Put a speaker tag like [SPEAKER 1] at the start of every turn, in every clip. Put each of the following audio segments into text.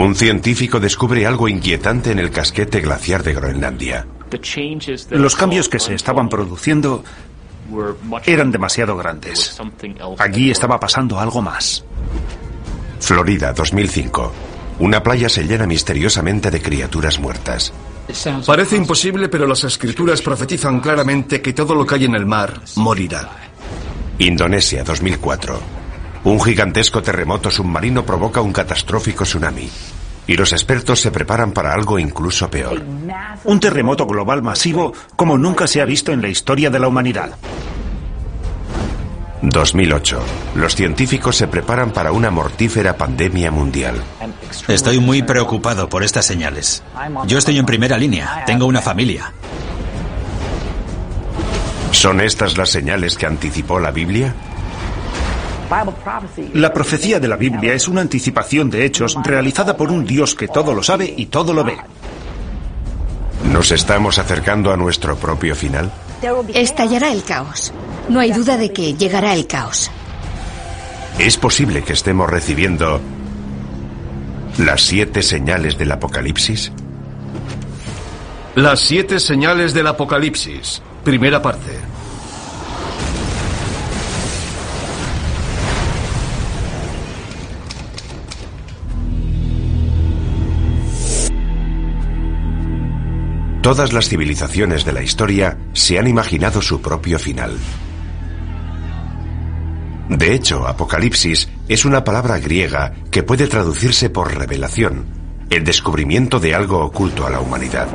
[SPEAKER 1] Un científico descubre algo inquietante en el casquete glaciar de Groenlandia.
[SPEAKER 2] Los cambios que se estaban produciendo eran demasiado grandes. Allí estaba pasando algo más.
[SPEAKER 1] Florida, 2005. Una playa se llena misteriosamente de criaturas muertas.
[SPEAKER 3] Parece imposible, pero las escrituras profetizan claramente que todo lo que hay en el mar morirá.
[SPEAKER 1] Indonesia, 2004. Un gigantesco terremoto submarino provoca un catastrófico tsunami. Y los expertos se preparan para algo incluso peor.
[SPEAKER 2] Un terremoto global masivo como nunca se ha visto en la historia de la humanidad.
[SPEAKER 1] 2008. Los científicos se preparan para una mortífera pandemia mundial.
[SPEAKER 4] Estoy muy preocupado por estas señales. Yo estoy en primera línea. Tengo una familia.
[SPEAKER 1] ¿Son estas las señales que anticipó la Biblia?
[SPEAKER 2] La profecía de la Biblia es una anticipación de hechos realizada por un Dios que todo lo sabe y todo lo ve.
[SPEAKER 1] ¿Nos estamos acercando a nuestro propio final?
[SPEAKER 5] Estallará el caos. No hay duda de que llegará el caos.
[SPEAKER 1] ¿Es posible que estemos recibiendo las siete señales del Apocalipsis?
[SPEAKER 3] Las siete señales del Apocalipsis. Primera parte.
[SPEAKER 1] Todas las civilizaciones de la historia se han imaginado su propio final. De hecho, Apocalipsis es una palabra griega que puede traducirse por revelación, el descubrimiento de algo oculto a la humanidad.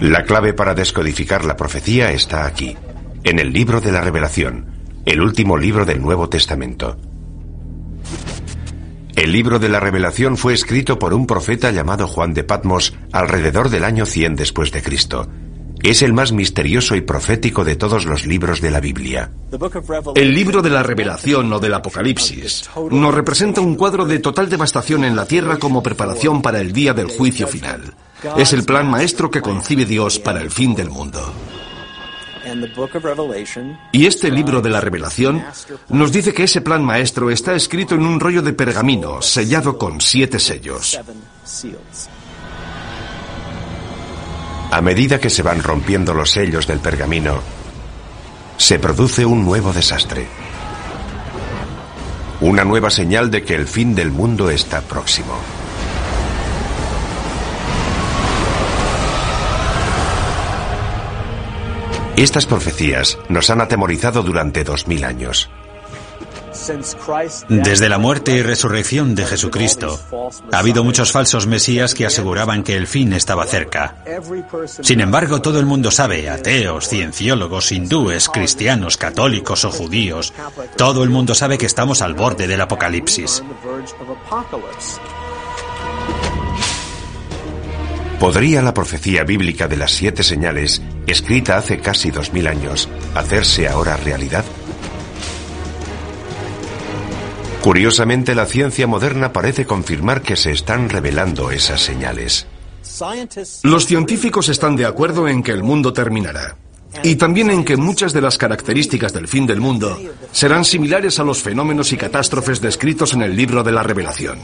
[SPEAKER 1] La clave para descodificar la profecía está aquí, en el libro de la revelación, el último libro del Nuevo Testamento. El libro de la revelación fue escrito por un profeta llamado Juan de Patmos alrededor del año 100 después de Cristo. Es el más misterioso y profético de todos los libros de la Biblia.
[SPEAKER 3] El libro de la revelación o del Apocalipsis nos representa un cuadro de total devastación en la tierra como preparación para el día del juicio final. Es el plan maestro que concibe Dios para el fin del mundo. Y este libro de la revelación nos dice que ese plan maestro está escrito en un rollo de pergamino sellado con siete sellos.
[SPEAKER 1] A medida que se van rompiendo los sellos del pergamino, se produce un nuevo desastre. Una nueva señal de que el fin del mundo está próximo. Estas profecías nos han atemorizado durante dos mil años.
[SPEAKER 4] Desde la muerte y resurrección de Jesucristo, ha habido muchos falsos mesías que aseguraban que el fin estaba cerca. Sin embargo, todo el mundo sabe, ateos, cienciólogos, hindúes, cristianos, católicos o judíos, todo el mundo sabe que estamos al borde del apocalipsis.
[SPEAKER 1] ¿Podría la profecía bíblica de las siete señales, escrita hace casi dos mil años, hacerse ahora realidad? Curiosamente, la ciencia moderna parece confirmar que se están revelando esas señales.
[SPEAKER 3] Los científicos están de acuerdo en que el mundo terminará. Y también en que muchas de las características del fin del mundo serán similares a los fenómenos y catástrofes descritos en el libro de la revelación.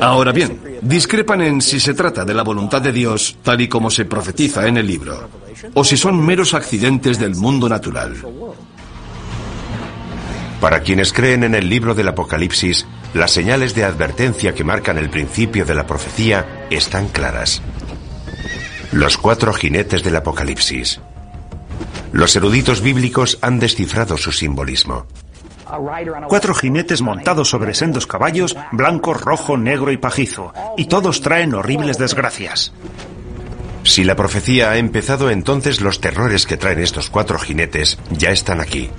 [SPEAKER 3] Ahora bien, discrepan en si se trata de la voluntad de Dios tal y como se profetiza en el libro, o si son meros accidentes del mundo natural.
[SPEAKER 1] Para quienes creen en el libro del Apocalipsis, las señales de advertencia que marcan el principio de la profecía están claras. Los cuatro jinetes del Apocalipsis. Los eruditos bíblicos han descifrado su simbolismo.
[SPEAKER 2] Cuatro jinetes montados sobre sendos caballos, blanco, rojo, negro y pajizo, y todos traen horribles desgracias.
[SPEAKER 1] Si la profecía ha empezado, entonces los terrores que traen estos cuatro jinetes ya están aquí.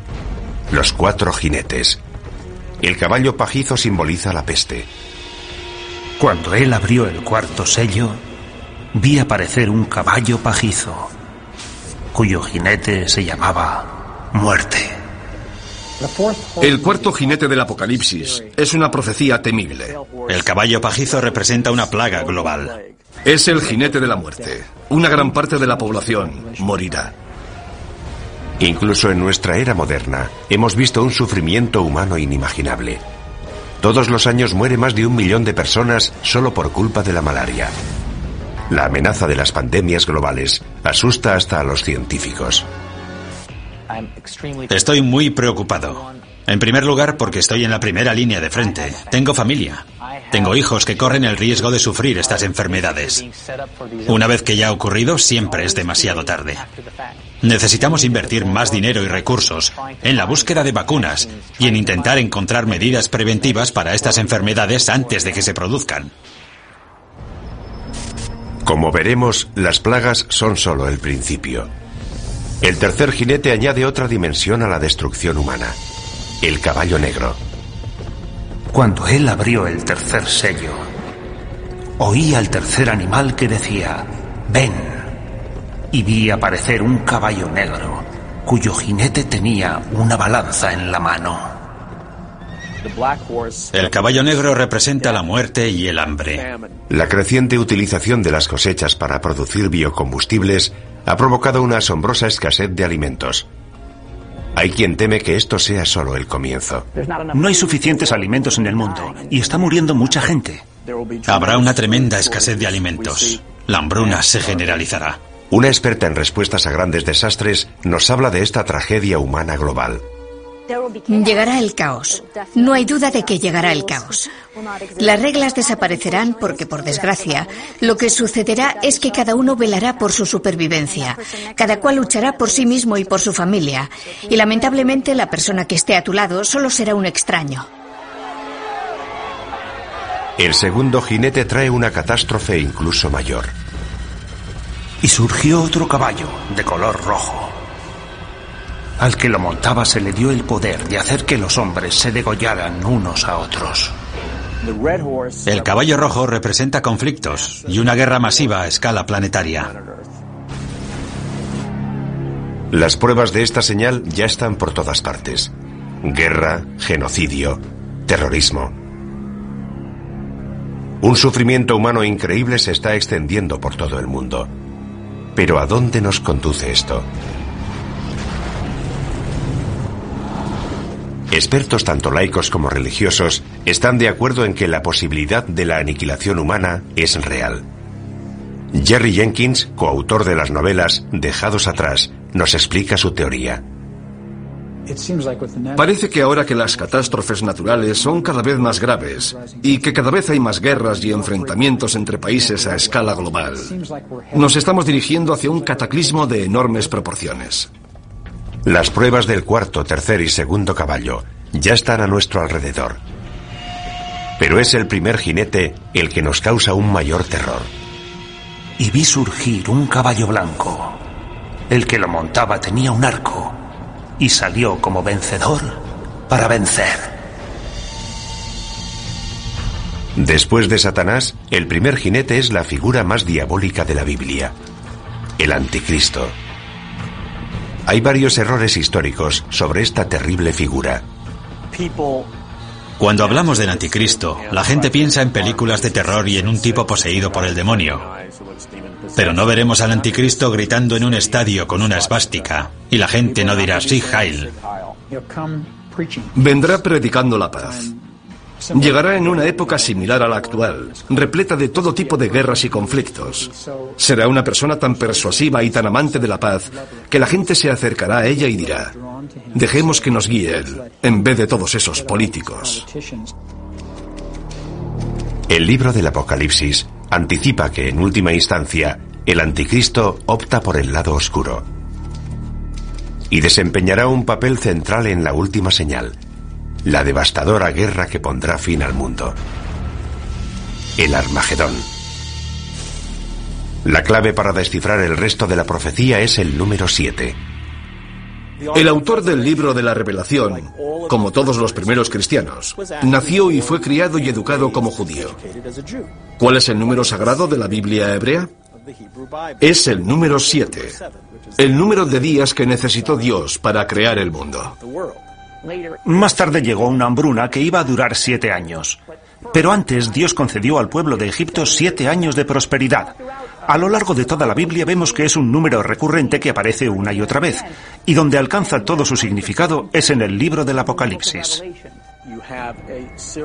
[SPEAKER 1] Los cuatro jinetes. El caballo pajizo simboliza la peste.
[SPEAKER 2] Cuando él abrió el cuarto sello, vi aparecer un caballo pajizo, cuyo jinete se llamaba Muerte.
[SPEAKER 3] El cuarto jinete del Apocalipsis es una profecía temible.
[SPEAKER 4] El caballo pajizo representa una plaga global.
[SPEAKER 3] Es el jinete de la muerte. Una gran parte de la población morirá.
[SPEAKER 1] Incluso en nuestra era moderna hemos visto un sufrimiento humano inimaginable. Todos los años muere más de un millón de personas solo por culpa de la malaria. La amenaza de las pandemias globales asusta hasta a los científicos.
[SPEAKER 4] Estoy muy preocupado. En primer lugar, porque estoy en la primera línea de frente. Tengo familia. Tengo hijos que corren el riesgo de sufrir estas enfermedades. Una vez que ya ha ocurrido, siempre es demasiado tarde. Necesitamos invertir más dinero y recursos en la búsqueda de vacunas y en intentar encontrar medidas preventivas para estas enfermedades antes de que se produzcan.
[SPEAKER 1] Como veremos, las plagas son solo el principio. El tercer jinete añade otra dimensión a la destrucción humana. El caballo negro.
[SPEAKER 2] Cuando él abrió el tercer sello, oí al tercer animal que decía, ven y vi aparecer un caballo negro, cuyo jinete tenía una balanza en la mano.
[SPEAKER 4] El caballo negro representa la muerte y el hambre.
[SPEAKER 1] La creciente utilización de las cosechas para producir biocombustibles ha provocado una asombrosa escasez de alimentos. Hay quien teme que esto sea solo el comienzo.
[SPEAKER 2] No hay suficientes alimentos en el mundo y está muriendo mucha gente.
[SPEAKER 4] Habrá una tremenda escasez de alimentos. La hambruna se generalizará.
[SPEAKER 1] Una experta en respuestas a grandes desastres nos habla de esta tragedia humana global.
[SPEAKER 5] Llegará el caos. No hay duda de que llegará el caos. Las reglas desaparecerán porque, por desgracia, lo que sucederá es que cada uno velará por su supervivencia. Cada cual luchará por sí mismo y por su familia. Y lamentablemente la persona que esté a tu lado solo será un extraño.
[SPEAKER 1] El segundo jinete trae una catástrofe incluso mayor
[SPEAKER 2] y surgió otro caballo de color rojo. Al que lo montaba se le dio el poder de hacer que los hombres se degollaran unos a otros.
[SPEAKER 4] El caballo rojo representa conflictos y una guerra masiva a escala planetaria.
[SPEAKER 1] Las pruebas de esta señal ya están por todas partes. Guerra, genocidio, terrorismo. Un sufrimiento humano increíble se está extendiendo por todo el mundo. Pero ¿a dónde nos conduce esto? Expertos tanto laicos como religiosos están de acuerdo en que la posibilidad de la aniquilación humana es real. Jerry Jenkins, coautor de las novelas Dejados atrás, nos explica su teoría.
[SPEAKER 3] Parece que ahora que las catástrofes naturales son cada vez más graves y que cada vez hay más guerras y enfrentamientos entre países a escala global, nos estamos dirigiendo hacia un cataclismo de enormes proporciones.
[SPEAKER 1] Las pruebas del cuarto, tercer y segundo caballo ya están a nuestro alrededor. Pero es el primer jinete el que nos causa un mayor terror.
[SPEAKER 2] Y vi surgir un caballo blanco. El que lo montaba tenía un arco y salió como vencedor para vencer.
[SPEAKER 1] Después de Satanás, el primer jinete es la figura más diabólica de la Biblia, el anticristo. Hay varios errores históricos sobre esta terrible figura.
[SPEAKER 4] Cuando hablamos del anticristo, la gente piensa en películas de terror y en un tipo poseído por el demonio. Pero no veremos al anticristo gritando en un estadio con una esvástica y la gente no dirá sí, Heil.
[SPEAKER 3] Vendrá predicando la paz. Llegará en una época similar a la actual, repleta de todo tipo de guerras y conflictos. Será una persona tan persuasiva y tan amante de la paz que la gente se acercará a ella y dirá, dejemos que nos guíe él, en vez de todos esos políticos.
[SPEAKER 1] El libro del Apocalipsis anticipa que, en última instancia, el anticristo opta por el lado oscuro y desempeñará un papel central en la última señal, la devastadora guerra que pondrá fin al mundo. El Armagedón. La clave para descifrar el resto de la profecía es el número 7.
[SPEAKER 3] El autor del libro de la revelación, como todos los primeros cristianos, nació y fue criado y educado como judío. ¿Cuál es el número sagrado de la Biblia hebrea? Es el número 7, el número de días que necesitó Dios para crear el mundo.
[SPEAKER 2] Más tarde llegó una hambruna que iba a durar siete años. Pero antes Dios concedió al pueblo de Egipto siete años de prosperidad. A lo largo de toda la Biblia vemos que es un número recurrente que aparece una y otra vez, y donde alcanza todo su significado es en el libro del Apocalipsis.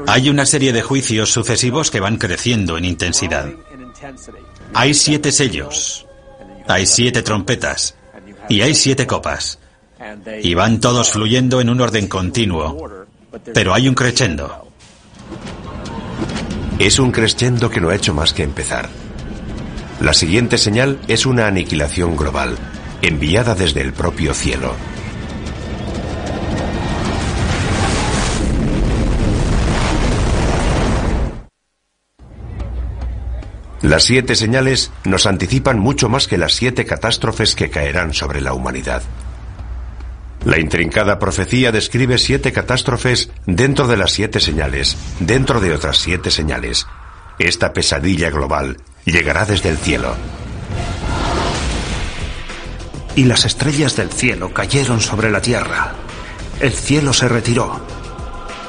[SPEAKER 4] Hay una serie de juicios sucesivos que van creciendo en intensidad. Hay siete sellos, hay siete trompetas y hay siete copas. Y van todos fluyendo en un orden continuo. Pero hay un crescendo.
[SPEAKER 1] Es un crescendo que no ha hecho más que empezar. La siguiente señal es una aniquilación global, enviada desde el propio cielo. Las siete señales nos anticipan mucho más que las siete catástrofes que caerán sobre la humanidad. La intrincada profecía describe siete catástrofes dentro de las siete señales, dentro de otras siete señales. Esta pesadilla global llegará desde el cielo.
[SPEAKER 2] Y las estrellas del cielo cayeron sobre la tierra. El cielo se retiró.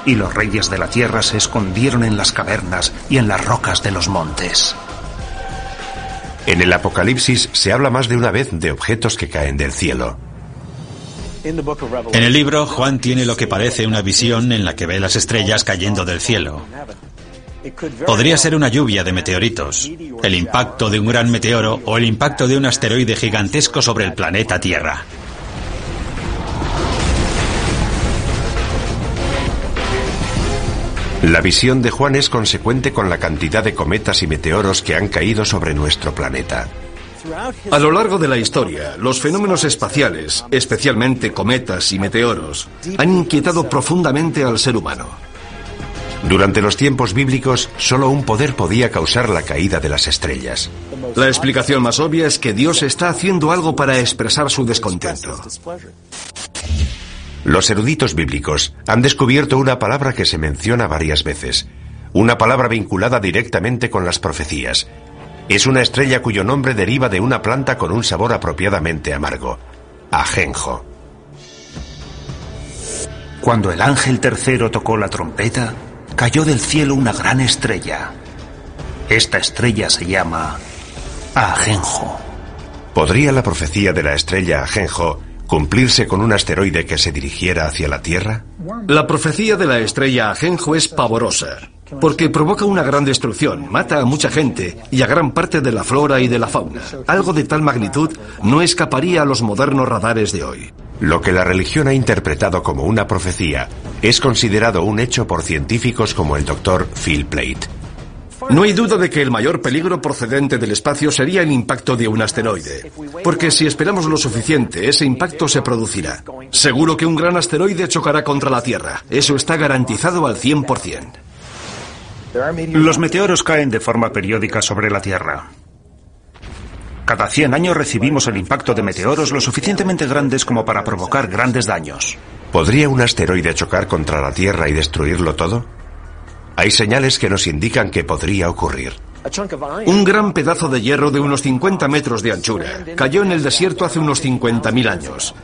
[SPEAKER 2] Y los reyes de la tierra se escondieron en las cavernas y en las rocas de los montes.
[SPEAKER 1] En el Apocalipsis se habla más de una vez de objetos que caen del cielo.
[SPEAKER 4] En el libro, Juan tiene lo que parece una visión en la que ve las estrellas cayendo del cielo. Podría ser una lluvia de meteoritos, el impacto de un gran meteoro o el impacto de un asteroide gigantesco sobre el planeta Tierra.
[SPEAKER 1] La visión de Juan es consecuente con la cantidad de cometas y meteoros que han caído sobre nuestro planeta.
[SPEAKER 3] A lo largo de la historia, los fenómenos espaciales, especialmente cometas y meteoros, han inquietado profundamente al ser humano.
[SPEAKER 1] Durante los tiempos bíblicos, solo un poder podía causar la caída de las estrellas.
[SPEAKER 3] La explicación más obvia es que Dios está haciendo algo para expresar su descontento.
[SPEAKER 1] Los eruditos bíblicos han descubierto una palabra que se menciona varias veces, una palabra vinculada directamente con las profecías. Es una estrella cuyo nombre deriva de una planta con un sabor apropiadamente amargo, ajenjo.
[SPEAKER 2] Cuando el ángel tercero tocó la trompeta, cayó del cielo una gran estrella. Esta estrella se llama Ajenjo.
[SPEAKER 1] ¿Podría la profecía de la estrella Ajenjo cumplirse con un asteroide que se dirigiera hacia la Tierra?
[SPEAKER 3] La profecía de la estrella Ajenjo es pavorosa, porque provoca una gran destrucción, mata a mucha gente y a gran parte de la flora y de la fauna. Algo de tal magnitud no escaparía a los modernos radares de hoy.
[SPEAKER 1] Lo que la religión ha interpretado como una profecía es considerado un hecho por científicos como el doctor Phil Plate.
[SPEAKER 3] No hay duda de que el mayor peligro procedente del espacio sería el impacto de un asteroide, porque si esperamos lo suficiente, ese impacto se producirá. Seguro que un gran asteroide chocará contra la Tierra. Eso está garantizado al 100%.
[SPEAKER 2] Los meteoros caen de forma periódica sobre la Tierra. Cada 100 años recibimos el impacto de meteoros lo suficientemente grandes como para provocar grandes daños.
[SPEAKER 1] ¿Podría un asteroide chocar contra la Tierra y destruirlo todo? Hay señales que nos indican que podría ocurrir.
[SPEAKER 3] Un gran pedazo de hierro de unos 50 metros de anchura cayó en el desierto hace unos 50.000 años.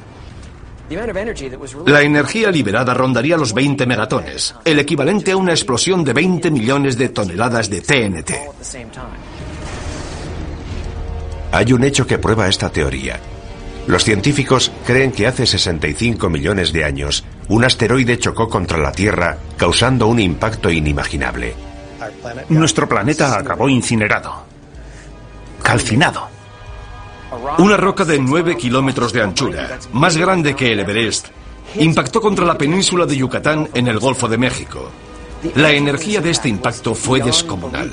[SPEAKER 3] La energía liberada rondaría los 20 megatones, el equivalente a una explosión de 20 millones de toneladas de TNT.
[SPEAKER 1] Hay un hecho que prueba esta teoría. Los científicos creen que hace 65 millones de años un asteroide chocó contra la Tierra causando un impacto inimaginable.
[SPEAKER 2] Nuestro planeta acabó incinerado, calcinado.
[SPEAKER 3] Una roca de 9 kilómetros de anchura, más grande que el Everest, impactó contra la península de Yucatán en el Golfo de México. La energía de este impacto fue descomunal.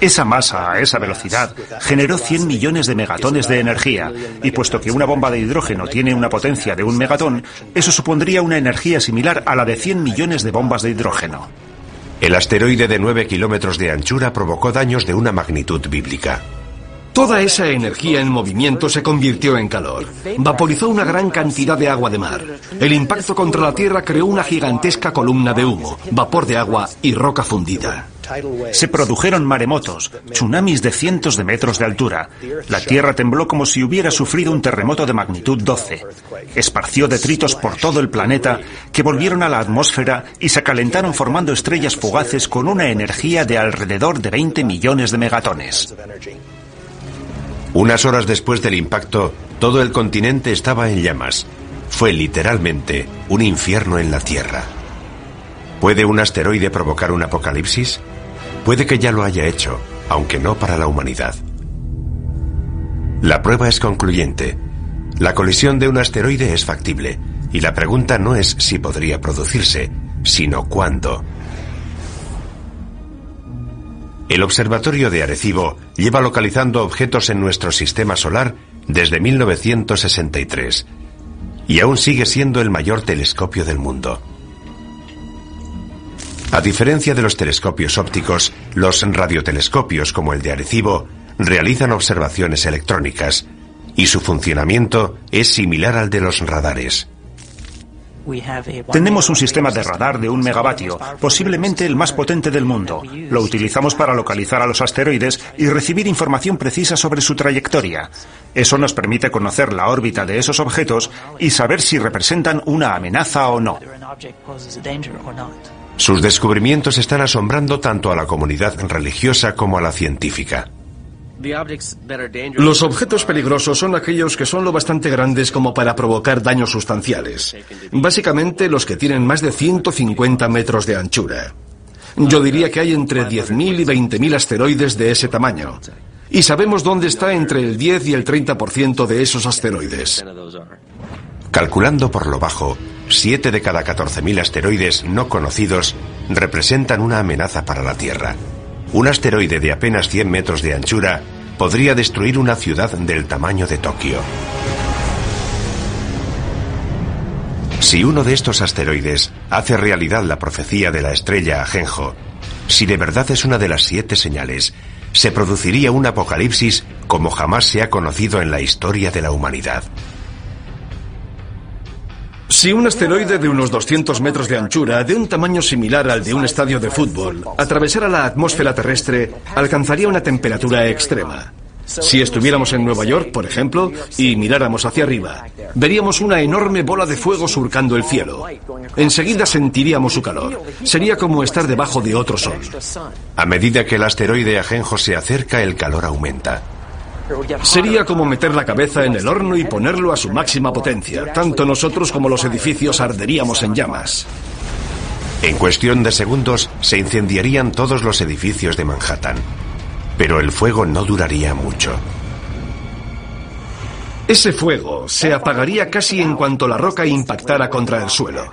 [SPEAKER 2] Esa masa a esa velocidad generó 100 millones de megatones de energía, y puesto que una bomba de hidrógeno tiene una potencia de un megatón, eso supondría una energía similar a la de 100 millones de bombas de hidrógeno.
[SPEAKER 1] El asteroide de 9 kilómetros de anchura provocó daños de una magnitud bíblica.
[SPEAKER 3] Toda esa energía en movimiento se convirtió en calor. Vaporizó una gran cantidad de agua de mar. El impacto contra la Tierra creó una gigantesca columna de humo, vapor de agua y roca fundida.
[SPEAKER 2] Se produjeron maremotos, tsunamis de cientos de metros de altura. La Tierra tembló como si hubiera sufrido un terremoto de magnitud 12. Esparció detritos por todo el planeta que volvieron a la atmósfera y se calentaron formando estrellas fugaces con una energía de alrededor de 20 millones de megatones.
[SPEAKER 1] Unas horas después del impacto, todo el continente estaba en llamas. fue literalmente un infierno en la Tierra. ¿Puede un asteroide provocar un apocalipsis? Puede que ya lo haya hecho, aunque no para la humanidad. La prueba es concluyente. La colisión de un asteroide es factible, y la pregunta no es si podría producirse, sino cuándo. El Observatorio de Arecibo lleva localizando objetos en nuestro sistema solar desde 1963 y aún sigue siendo el mayor telescopio del mundo. A diferencia de los telescopios ópticos, los radiotelescopios como el de Arecibo realizan observaciones electrónicas y su funcionamiento es similar al de los radares.
[SPEAKER 2] Tenemos un sistema de radar de un megavatio, posiblemente el más potente del mundo. Lo utilizamos para localizar a los asteroides y recibir información precisa sobre su trayectoria. Eso nos permite conocer la órbita de esos objetos y saber si representan una amenaza o no.
[SPEAKER 1] Sus descubrimientos están asombrando tanto a la comunidad religiosa como a la científica.
[SPEAKER 3] Los objetos peligrosos son aquellos que son lo bastante grandes como para provocar daños sustanciales. Básicamente los que tienen más de 150 metros de anchura. Yo diría que hay entre 10.000 y 20.000 asteroides de ese tamaño. Y sabemos dónde está entre el 10 y el 30% de esos asteroides.
[SPEAKER 1] Calculando por lo bajo, 7 de cada 14.000 asteroides no conocidos representan una amenaza para la Tierra. Un asteroide de apenas 100 metros de anchura podría destruir una ciudad del tamaño de Tokio. Si uno de estos asteroides hace realidad la profecía de la estrella Ajenjo, si de verdad es una de las siete señales, se produciría un apocalipsis como jamás se ha conocido en la historia de la humanidad.
[SPEAKER 3] Si un asteroide de unos 200 metros de anchura, de un tamaño similar al de un estadio de fútbol, atravesara la atmósfera terrestre, alcanzaría una temperatura extrema. Si estuviéramos en Nueva York, por ejemplo, y miráramos hacia arriba, veríamos una enorme bola de fuego surcando el cielo. Enseguida sentiríamos su calor. Sería como estar debajo de otro sol.
[SPEAKER 1] A medida que el asteroide Ajenjo se acerca, el calor aumenta.
[SPEAKER 3] Sería como meter la cabeza en el horno y ponerlo a su máxima potencia. Tanto nosotros como los edificios arderíamos en llamas.
[SPEAKER 1] En cuestión de segundos se incendiarían todos los edificios de Manhattan. Pero el fuego no duraría mucho.
[SPEAKER 3] Ese fuego se apagaría casi en cuanto la roca impactara contra el suelo.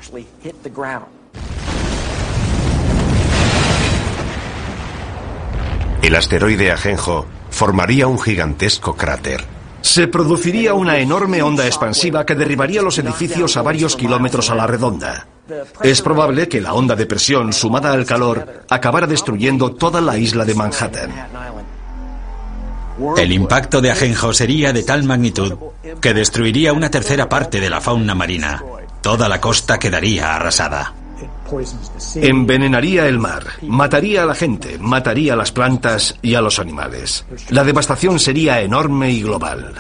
[SPEAKER 1] El asteroide Ajenjo formaría un gigantesco cráter.
[SPEAKER 3] Se produciría una enorme onda expansiva que derribaría los edificios a varios kilómetros a la redonda. Es probable que la onda de presión sumada al calor acabara destruyendo toda la isla de Manhattan.
[SPEAKER 4] El impacto de Ajenjo sería de tal magnitud que destruiría una tercera parte de la fauna marina. Toda la costa quedaría arrasada.
[SPEAKER 3] Envenenaría el mar, mataría a la gente, mataría a las plantas y a los animales. La devastación sería enorme y global.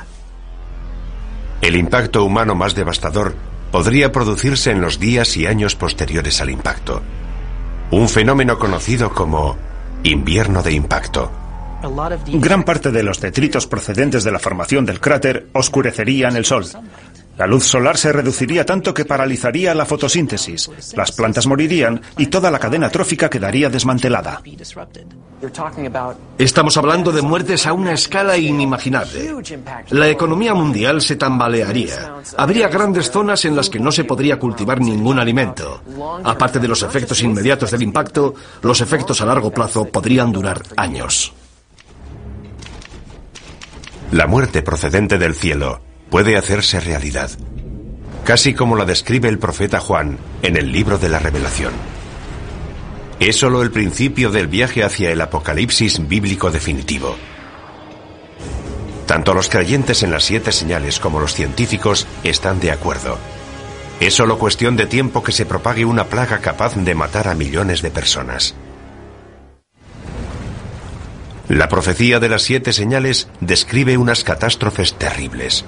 [SPEAKER 1] El impacto humano más devastador podría producirse en los días y años posteriores al impacto. Un fenómeno conocido como invierno de impacto.
[SPEAKER 2] Gran parte de los detritos procedentes de la formación del cráter oscurecerían el sol. La luz solar se reduciría tanto que paralizaría la fotosíntesis, las plantas morirían y toda la cadena trófica quedaría desmantelada.
[SPEAKER 3] Estamos hablando de muertes a una escala inimaginable. La economía mundial se tambalearía. Habría grandes zonas en las que no se podría cultivar ningún alimento. Aparte de los efectos inmediatos del impacto, los efectos a largo plazo podrían durar años.
[SPEAKER 1] La muerte procedente del cielo puede hacerse realidad, casi como la describe el profeta Juan en el libro de la revelación. Es solo el principio del viaje hacia el apocalipsis bíblico definitivo. Tanto los creyentes en las siete señales como los científicos están de acuerdo. Es solo cuestión de tiempo que se propague una plaga capaz de matar a millones de personas. La profecía de las siete señales describe unas catástrofes terribles.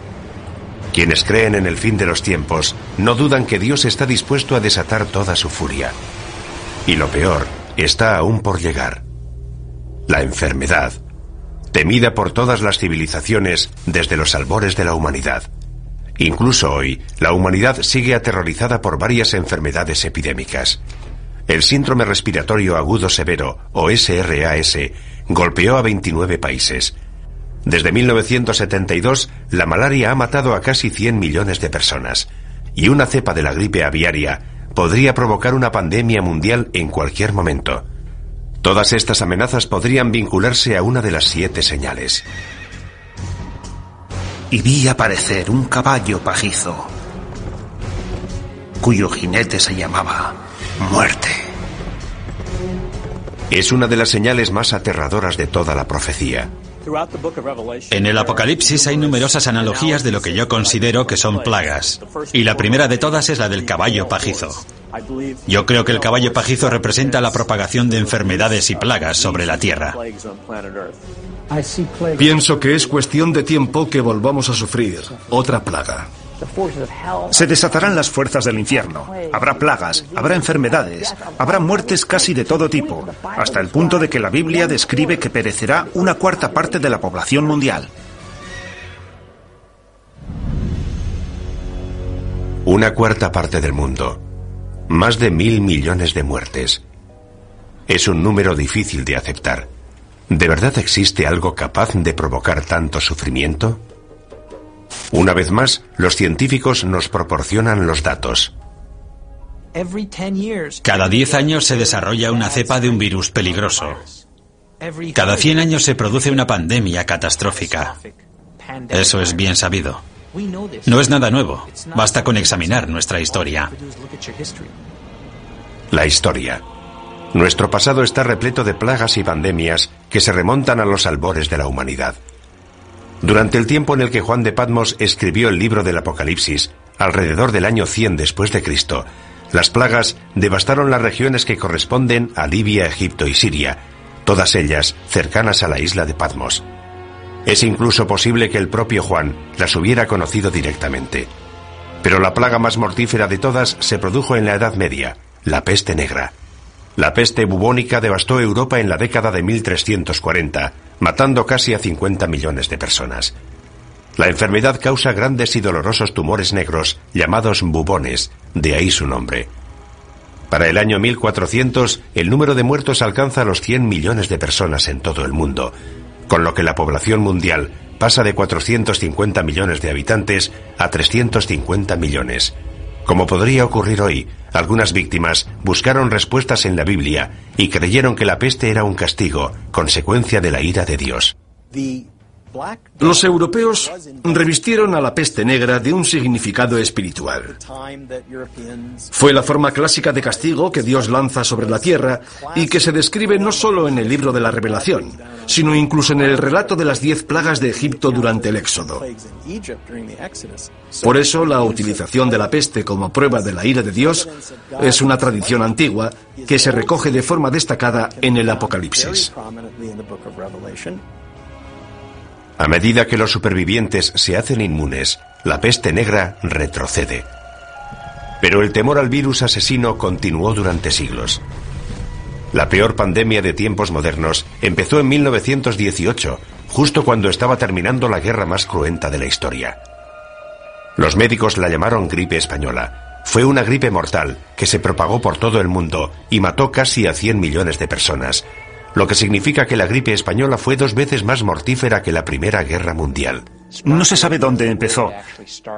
[SPEAKER 1] Quienes creen en el fin de los tiempos no dudan que Dios está dispuesto a desatar toda su furia. Y lo peor está aún por llegar. La enfermedad, temida por todas las civilizaciones desde los albores de la humanidad. Incluso hoy, la humanidad sigue aterrorizada por varias enfermedades epidémicas. El síndrome respiratorio agudo severo, o SRAS, golpeó a 29 países. Desde 1972, la malaria ha matado a casi 100 millones de personas, y una cepa de la gripe aviaria podría provocar una pandemia mundial en cualquier momento. Todas estas amenazas podrían vincularse a una de las siete señales.
[SPEAKER 2] Y vi aparecer un caballo pajizo, cuyo jinete se llamaba Muerte.
[SPEAKER 1] Es una de las señales más aterradoras de toda la profecía.
[SPEAKER 4] En el Apocalipsis hay numerosas analogías de lo que yo considero que son plagas, y la primera de todas es la del caballo pajizo. Yo creo que el caballo pajizo representa la propagación de enfermedades y plagas sobre la Tierra.
[SPEAKER 3] Pienso que es cuestión de tiempo que volvamos a sufrir otra plaga.
[SPEAKER 2] Se desatarán las fuerzas del infierno. Habrá plagas, habrá enfermedades, habrá muertes casi de todo tipo, hasta el punto de que la Biblia describe que perecerá una cuarta parte de la población mundial.
[SPEAKER 1] Una cuarta parte del mundo. Más de mil millones de muertes. Es un número difícil de aceptar. ¿De verdad existe algo capaz de provocar tanto sufrimiento? Una vez más, los científicos nos proporcionan los datos.
[SPEAKER 4] Cada 10 años se desarrolla una cepa de un virus peligroso. Cada 100 años se produce una pandemia catastrófica. Eso es bien sabido. No es nada nuevo. Basta con examinar nuestra historia.
[SPEAKER 1] La historia. Nuestro pasado está repleto de plagas y pandemias que se remontan a los albores de la humanidad. Durante el tiempo en el que Juan de Patmos escribió el libro del Apocalipsis, alrededor del año 100 después de Cristo, las plagas devastaron las regiones que corresponden a Libia, Egipto y Siria, todas ellas cercanas a la isla de Patmos. Es incluso posible que el propio Juan las hubiera conocido directamente. Pero la plaga más mortífera de todas se produjo en la Edad Media, la peste negra. La peste bubónica devastó Europa en la década de 1340, matando casi a 50 millones de personas. La enfermedad causa grandes y dolorosos tumores negros llamados bubones, de ahí su nombre. Para el año 1400, el número de muertos alcanza los 100 millones de personas en todo el mundo, con lo que la población mundial pasa de 450 millones de habitantes a 350 millones. Como podría ocurrir hoy, algunas víctimas buscaron respuestas en la Biblia y creyeron que la peste era un castigo, consecuencia de la ira de Dios.
[SPEAKER 3] Los europeos revistieron a la peste negra de un significado espiritual. Fue la forma clásica de castigo que Dios lanza sobre la tierra y que se describe no solo en el libro de la revelación, sino incluso en el relato de las diez plagas de Egipto durante el Éxodo. Por eso la utilización de la peste como prueba de la ira de Dios es una tradición antigua que se recoge de forma destacada en el Apocalipsis.
[SPEAKER 1] A medida que los supervivientes se hacen inmunes, la peste negra retrocede. Pero el temor al virus asesino continuó durante siglos. La peor pandemia de tiempos modernos empezó en 1918, justo cuando estaba terminando la guerra más cruenta de la historia. Los médicos la llamaron gripe española. Fue una gripe mortal que se propagó por todo el mundo y mató casi a 100 millones de personas, lo que significa que la gripe española fue dos veces más mortífera que la Primera Guerra Mundial.
[SPEAKER 2] No se sabe dónde empezó,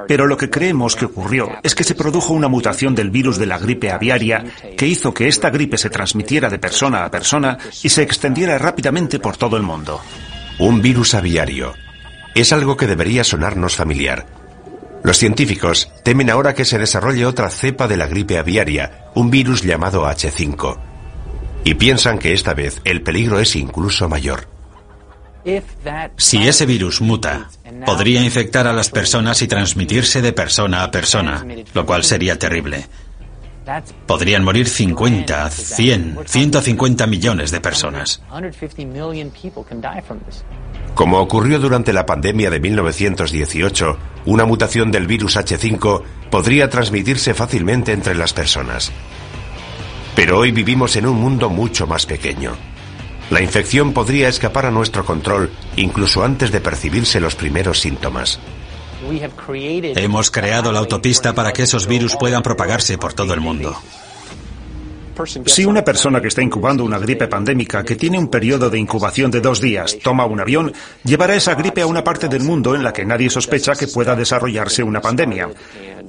[SPEAKER 2] pero lo que creemos que ocurrió es que se produjo una mutación del virus de la gripe aviaria que hizo que esta gripe se transmitiera de persona a persona y se extendiera rápidamente por todo el mundo.
[SPEAKER 1] Un virus aviario. Es algo que debería sonarnos familiar. Los científicos temen ahora que se desarrolle otra cepa de la gripe aviaria, un virus llamado H5 y piensan que esta vez el peligro es incluso mayor.
[SPEAKER 4] Si ese virus muta, podría infectar a las personas y transmitirse de persona a persona, lo cual sería terrible. Podrían morir 50, 100, 150 millones de personas.
[SPEAKER 1] Como ocurrió durante la pandemia de 1918, una mutación del virus H5 podría transmitirse fácilmente entre las personas. Pero hoy vivimos en un mundo mucho más pequeño. La infección podría escapar a nuestro control incluso antes de percibirse los primeros síntomas.
[SPEAKER 4] Hemos creado la autopista para que esos virus puedan propagarse por todo el mundo.
[SPEAKER 2] Si una persona que está incubando una gripe pandémica que tiene un periodo de incubación de dos días toma un avión, llevará esa gripe a una parte del mundo en la que nadie sospecha que pueda desarrollarse una pandemia.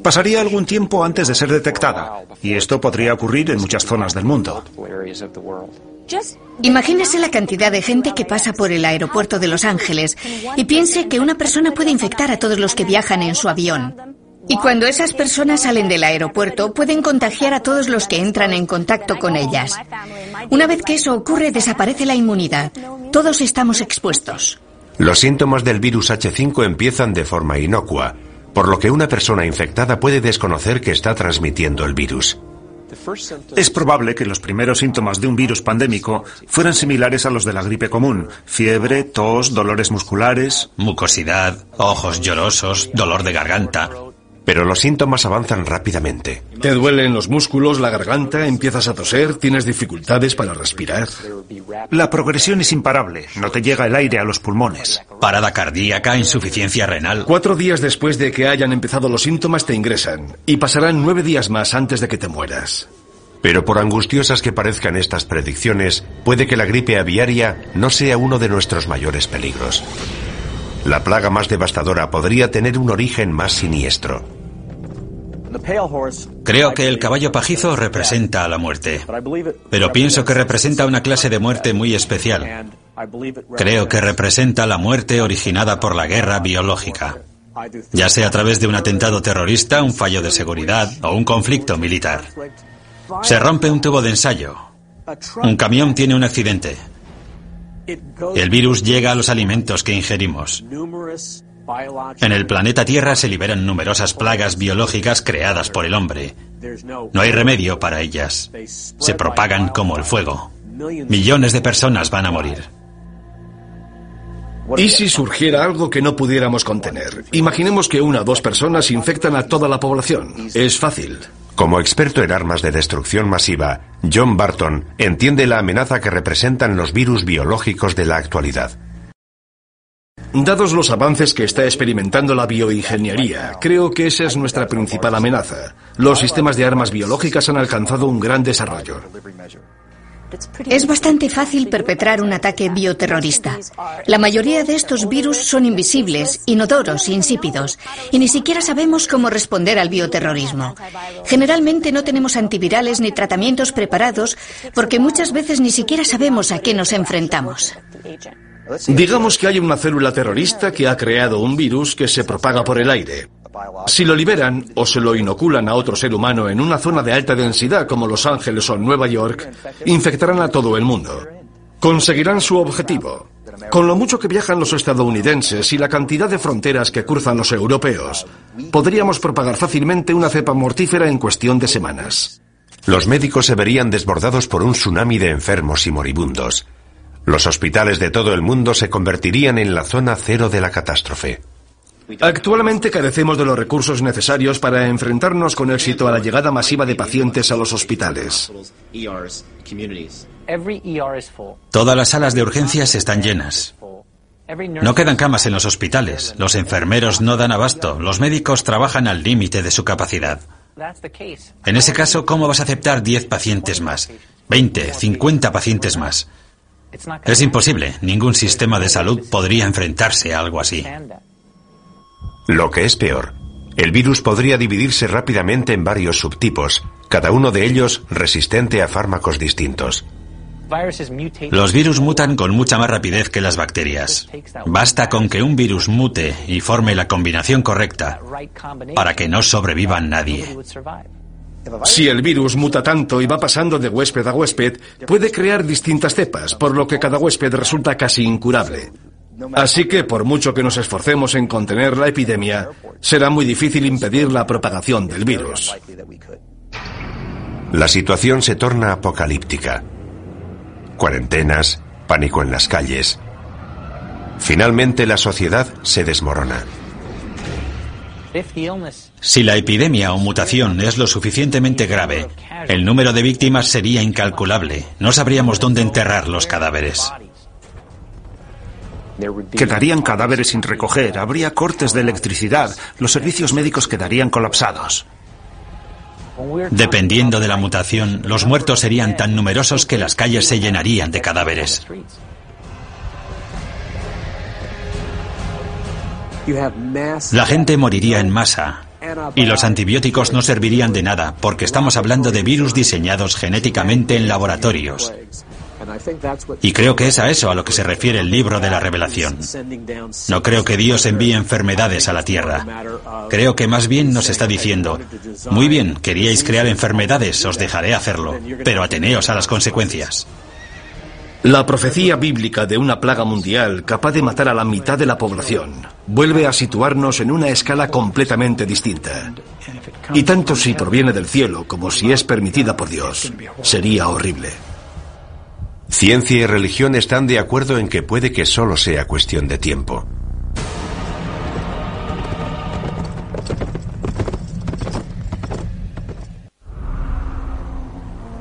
[SPEAKER 2] Pasaría algún tiempo antes de ser detectada, y esto podría ocurrir en muchas zonas del mundo.
[SPEAKER 5] Imagínese la cantidad de gente que pasa por el aeropuerto de Los Ángeles y piense que una persona puede infectar a todos los que viajan en su avión. Y cuando esas personas salen del aeropuerto, pueden contagiar a todos los que entran en contacto con ellas. Una vez que eso ocurre, desaparece la inmunidad. Todos estamos expuestos.
[SPEAKER 1] Los síntomas del virus H5 empiezan de forma inocua, por lo que una persona infectada puede desconocer que está transmitiendo el virus.
[SPEAKER 2] Es probable que los primeros síntomas de un virus pandémico fueran similares a los de la gripe común. Fiebre, tos, dolores musculares.
[SPEAKER 4] Mucosidad, ojos llorosos, dolor de garganta.
[SPEAKER 1] Pero los síntomas avanzan rápidamente.
[SPEAKER 3] Te duelen los músculos, la garganta, empiezas a toser, tienes dificultades para respirar.
[SPEAKER 2] La progresión es imparable, no te llega el aire a los pulmones.
[SPEAKER 4] Parada cardíaca, insuficiencia renal.
[SPEAKER 3] Cuatro días después de que hayan empezado los síntomas te ingresan y pasarán nueve días más antes de que te mueras.
[SPEAKER 1] Pero por angustiosas que parezcan estas predicciones, puede que la gripe aviaria no sea uno de nuestros mayores peligros. La plaga más devastadora podría tener un origen más siniestro.
[SPEAKER 4] Creo que el caballo pajizo representa a la muerte, pero pienso que representa una clase de muerte muy especial. Creo que representa la muerte originada por la guerra biológica, ya sea a través de un atentado terrorista, un fallo de seguridad o un conflicto militar. Se rompe un tubo de ensayo. Un camión tiene un accidente. El virus llega a los alimentos que ingerimos. En el planeta Tierra se liberan numerosas plagas biológicas creadas por el hombre. No hay remedio para ellas. Se propagan como el fuego. Millones de personas van a morir.
[SPEAKER 3] ¿Y si surgiera algo que no pudiéramos contener? Imaginemos que una o dos personas infectan a toda la población. Es fácil.
[SPEAKER 1] Como experto en armas de destrucción masiva, John Barton entiende la amenaza que representan los virus biológicos de la actualidad.
[SPEAKER 3] Dados los avances que está experimentando la bioingeniería, creo que esa es nuestra principal amenaza. Los sistemas de armas biológicas han alcanzado un gran desarrollo.
[SPEAKER 5] Es bastante fácil perpetrar un ataque bioterrorista. La mayoría de estos virus son invisibles, inodoros, insípidos, y ni siquiera sabemos cómo responder al bioterrorismo. Generalmente no tenemos antivirales ni tratamientos preparados porque muchas veces ni siquiera sabemos a qué nos enfrentamos.
[SPEAKER 3] Digamos que hay una célula terrorista que ha creado un virus que se propaga por el aire. Si lo liberan o se lo inoculan a otro ser humano en una zona de alta densidad como Los Ángeles o Nueva York, infectarán a todo el mundo. Conseguirán su objetivo. Con lo mucho que viajan los estadounidenses y la cantidad de fronteras que cruzan los europeos, podríamos propagar fácilmente una cepa mortífera en cuestión de semanas.
[SPEAKER 1] Los médicos se verían desbordados por un tsunami de enfermos y moribundos. Los hospitales de todo el mundo se convertirían en la zona cero de la catástrofe.
[SPEAKER 3] Actualmente carecemos de los recursos necesarios para enfrentarnos con éxito a la llegada masiva de pacientes a los hospitales.
[SPEAKER 4] Todas las salas de urgencias están llenas. No quedan camas en los hospitales, los enfermeros no dan abasto, los médicos trabajan al límite de su capacidad. En ese caso, ¿cómo vas a aceptar 10 pacientes más? 20, 50 pacientes más. Es imposible, ningún sistema de salud podría enfrentarse a algo así.
[SPEAKER 1] Lo que es peor, el virus podría dividirse rápidamente en varios subtipos, cada uno de ellos resistente a fármacos distintos.
[SPEAKER 4] Los virus mutan con mucha más rapidez que las bacterias. Basta con que un virus mute y forme la combinación correcta para que no sobreviva nadie.
[SPEAKER 3] Si el virus muta tanto y va pasando de huésped a huésped, puede crear distintas cepas, por lo que cada huésped resulta casi incurable. Así que, por mucho que nos esforcemos en contener la epidemia, será muy difícil impedir la propagación del virus.
[SPEAKER 1] La situación se torna apocalíptica. Cuarentenas, pánico en las calles. Finalmente la sociedad se desmorona.
[SPEAKER 4] Si la epidemia o mutación es lo suficientemente grave, el número de víctimas sería incalculable. No sabríamos dónde enterrar los cadáveres.
[SPEAKER 2] Quedarían cadáveres sin recoger, habría cortes de electricidad, los servicios médicos quedarían colapsados.
[SPEAKER 4] Dependiendo de la mutación, los muertos serían tan numerosos que las calles se llenarían de cadáveres. La gente moriría en masa y los antibióticos no servirían de nada porque estamos hablando de virus diseñados genéticamente en laboratorios. Y creo que es a eso a lo que se refiere el libro de la revelación. No creo que Dios envíe enfermedades a la tierra. Creo que más bien nos está diciendo, muy bien, queríais crear enfermedades, os dejaré hacerlo, pero ateneos a las consecuencias.
[SPEAKER 3] La profecía bíblica de una plaga mundial capaz de matar a la mitad de la población vuelve a situarnos en una escala completamente distinta. Y tanto si proviene del cielo como si es permitida por Dios, sería horrible.
[SPEAKER 1] Ciencia y religión están de acuerdo en que puede que solo sea cuestión de tiempo.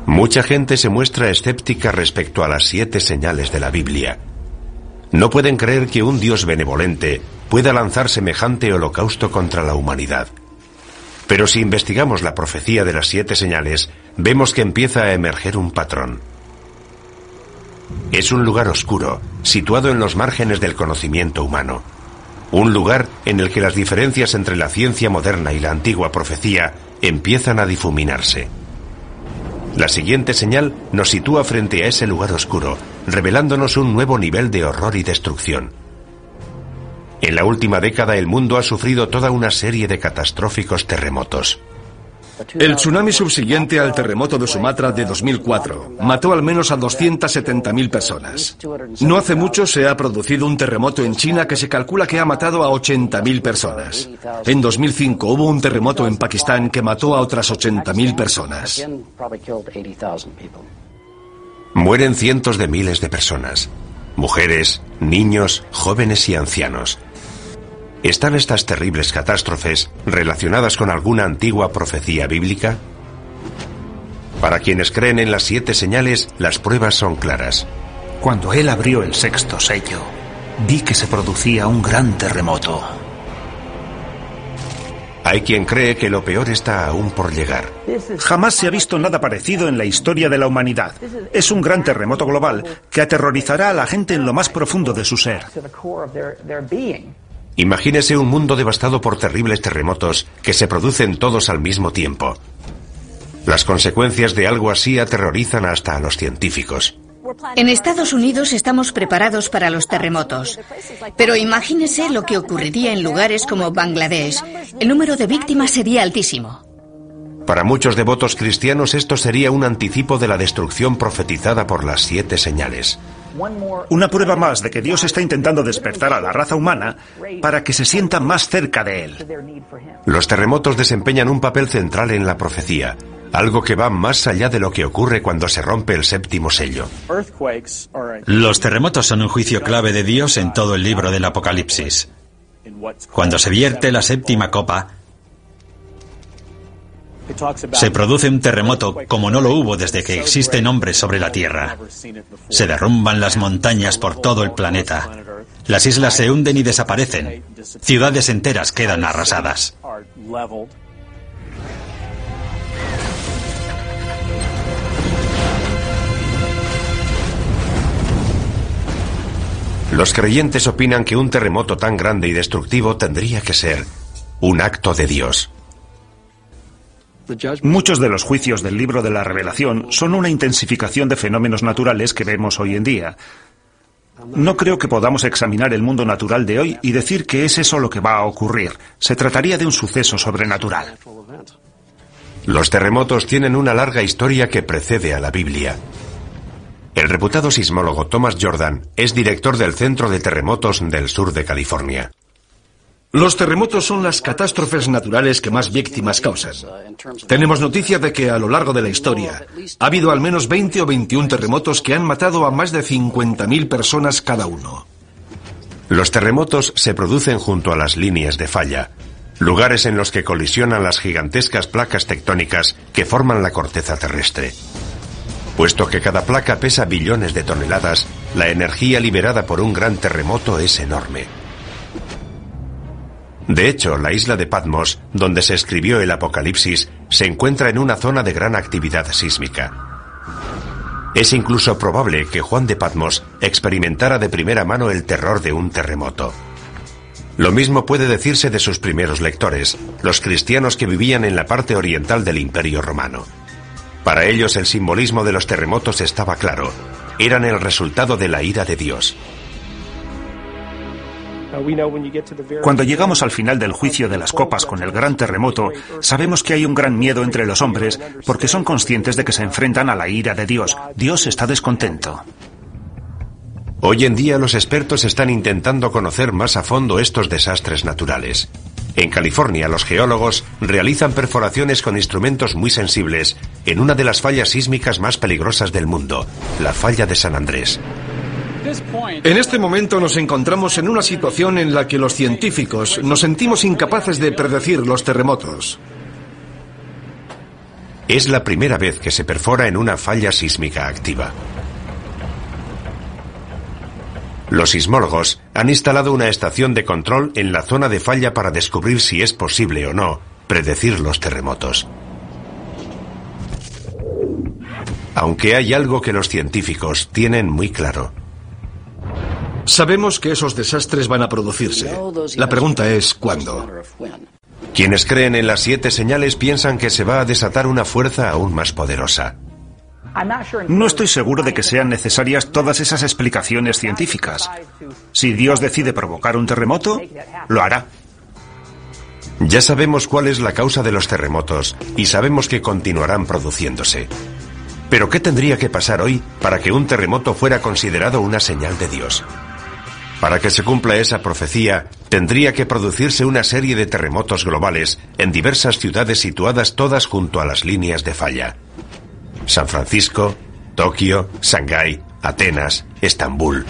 [SPEAKER 1] Mucha gente se muestra escéptica respecto a las siete señales de la Biblia. No pueden creer que un Dios benevolente pueda lanzar semejante holocausto contra la humanidad. Pero si investigamos la profecía de las siete señales, vemos que empieza a emerger un patrón. Es un lugar oscuro, situado en los márgenes del conocimiento humano. Un lugar en el que las diferencias entre la ciencia moderna y la antigua profecía empiezan a difuminarse. La siguiente señal nos sitúa frente a ese lugar oscuro, revelándonos un nuevo nivel de horror y destrucción. En la última década el mundo ha sufrido toda una serie de catastróficos terremotos.
[SPEAKER 3] El tsunami subsiguiente al terremoto de Sumatra de 2004 mató al menos a 270.000 personas. No hace mucho se ha producido un terremoto en China que se calcula que ha matado a 80.000 personas. En 2005 hubo un terremoto en Pakistán que mató a otras 80.000 personas.
[SPEAKER 1] Mueren cientos de miles de personas. Mujeres, niños, jóvenes y ancianos. ¿Están estas terribles catástrofes relacionadas con alguna antigua profecía bíblica? Para quienes creen en las siete señales, las pruebas son claras.
[SPEAKER 2] Cuando él abrió el sexto sello, vi que se producía un gran terremoto.
[SPEAKER 1] Hay quien cree que lo peor está aún por llegar.
[SPEAKER 2] Jamás se ha visto nada parecido en la historia de la humanidad. Es un gran terremoto global que aterrorizará a la gente en lo más profundo de su ser.
[SPEAKER 1] Imagínese un mundo devastado por terribles terremotos que se producen todos al mismo tiempo. Las consecuencias de algo así aterrorizan hasta a los científicos.
[SPEAKER 5] En Estados Unidos estamos preparados para los terremotos, pero imagínese lo que ocurriría en lugares como Bangladesh. El número de víctimas sería altísimo.
[SPEAKER 1] Para muchos devotos cristianos esto sería un anticipo de la destrucción profetizada por las siete señales.
[SPEAKER 2] Una prueba más de que Dios está intentando despertar a la raza humana para que se sienta más cerca de Él.
[SPEAKER 1] Los terremotos desempeñan un papel central en la profecía, algo que va más allá de lo que ocurre cuando se rompe el séptimo sello.
[SPEAKER 4] Los terremotos son un juicio clave de Dios en todo el libro del Apocalipsis. Cuando se vierte la séptima copa, se produce un terremoto como no lo hubo desde que existen hombres sobre la Tierra. Se derrumban las montañas por todo el planeta. Las islas se hunden y desaparecen. Ciudades enteras quedan arrasadas.
[SPEAKER 1] Los creyentes opinan que un terremoto tan grande y destructivo tendría que ser un acto de Dios.
[SPEAKER 2] Muchos de los juicios del libro de la revelación son una intensificación de fenómenos naturales que vemos hoy en día. No creo que podamos examinar el mundo natural de hoy y decir que es eso lo que va a ocurrir. Se trataría de un suceso sobrenatural.
[SPEAKER 1] Los terremotos tienen una larga historia que precede a la Biblia. El reputado sismólogo Thomas Jordan es director del Centro de Terremotos del sur de California.
[SPEAKER 3] Los terremotos son las catástrofes naturales que más víctimas causan. Tenemos noticia de que a lo largo de la historia ha habido al menos 20 o 21 terremotos que han matado a más de 50.000 personas cada uno.
[SPEAKER 1] Los terremotos se producen junto a las líneas de falla, lugares en los que colisionan las gigantescas placas tectónicas que forman la corteza terrestre. Puesto que cada placa pesa billones de toneladas, la energía liberada por un gran terremoto es enorme. De hecho, la isla de Patmos, donde se escribió el Apocalipsis, se encuentra en una zona de gran actividad sísmica. Es incluso probable que Juan de Patmos experimentara de primera mano el terror de un terremoto. Lo mismo puede decirse de sus primeros lectores, los cristianos que vivían en la parte oriental del Imperio Romano. Para ellos el simbolismo de los terremotos estaba claro, eran el resultado de la ira de Dios.
[SPEAKER 2] Cuando llegamos al final del juicio de las copas con el gran terremoto, sabemos que hay un gran miedo entre los hombres porque son conscientes de que se enfrentan a la ira de Dios. Dios está descontento.
[SPEAKER 1] Hoy en día los expertos están intentando conocer más a fondo estos desastres naturales. En California los geólogos realizan perforaciones con instrumentos muy sensibles en una de las fallas sísmicas más peligrosas del mundo, la falla de San Andrés.
[SPEAKER 3] En este momento nos encontramos en una situación en la que los científicos nos sentimos incapaces de predecir los terremotos.
[SPEAKER 1] Es la primera vez que se perfora en una falla sísmica activa. Los sismólogos han instalado una estación de control en la zona de falla para descubrir si es posible o no predecir los terremotos. Aunque hay algo que los científicos tienen muy claro.
[SPEAKER 3] Sabemos que esos desastres van a producirse. La pregunta es ¿cuándo?
[SPEAKER 1] Quienes creen en las siete señales piensan que se va a desatar una fuerza aún más poderosa.
[SPEAKER 2] No estoy seguro de que sean necesarias todas esas explicaciones científicas. Si Dios decide provocar un terremoto, lo hará.
[SPEAKER 1] Ya sabemos cuál es la causa de los terremotos y sabemos que continuarán produciéndose. Pero ¿qué tendría que pasar hoy para que un terremoto fuera considerado una señal de Dios? Para que se cumpla esa profecía, tendría que producirse una serie de terremotos globales en diversas ciudades situadas todas junto a las líneas de falla. San Francisco, Tokio, Shanghái, Atenas, Estambul.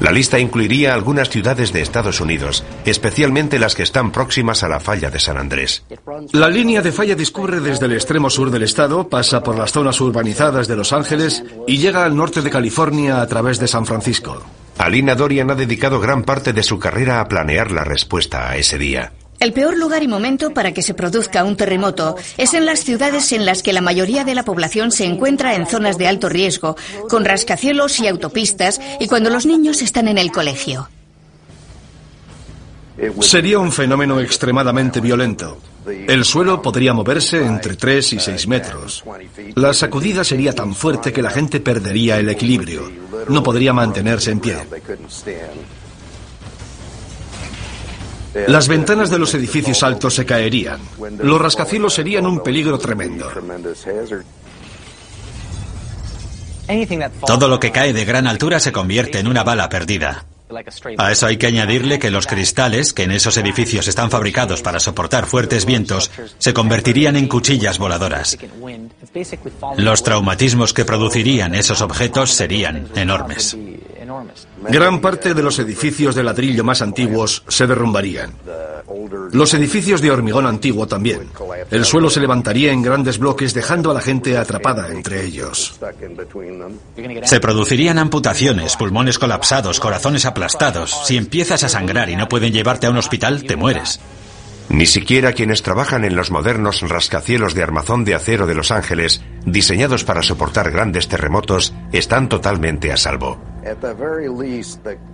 [SPEAKER 1] La lista incluiría algunas ciudades de Estados Unidos, especialmente las que están próximas a la falla de San Andrés.
[SPEAKER 3] La línea de falla discurre desde el extremo sur del estado, pasa por las zonas urbanizadas de Los Ángeles y llega al norte de California a través de San Francisco.
[SPEAKER 1] Alina Dorian ha dedicado gran parte de su carrera a planear la respuesta a ese día.
[SPEAKER 5] El peor lugar y momento para que se produzca un terremoto es en las ciudades en las que la mayoría de la población se encuentra en zonas de alto riesgo, con rascacielos y autopistas, y cuando los niños están en el colegio.
[SPEAKER 3] Sería un fenómeno extremadamente violento. El suelo podría moverse entre 3 y 6 metros. La sacudida sería tan fuerte que la gente perdería el equilibrio. No podría mantenerse en pie. Las ventanas de los edificios altos se caerían. Los rascacielos serían un peligro tremendo.
[SPEAKER 4] Todo lo que cae de gran altura se convierte en una bala perdida. A eso hay que añadirle que los cristales, que en esos edificios están fabricados para soportar fuertes vientos, se convertirían en cuchillas voladoras. Los traumatismos que producirían esos objetos serían enormes.
[SPEAKER 3] Gran parte de los edificios de ladrillo más antiguos se derrumbarían. Los edificios de hormigón antiguo también. El suelo se levantaría en grandes bloques dejando a la gente atrapada entre ellos.
[SPEAKER 4] Se producirían amputaciones, pulmones colapsados, corazones aplastados. Si empiezas a sangrar y no pueden llevarte a un hospital, te mueres.
[SPEAKER 1] Ni siquiera quienes trabajan en los modernos rascacielos de armazón de acero de Los Ángeles, diseñados para soportar grandes terremotos, están totalmente a salvo.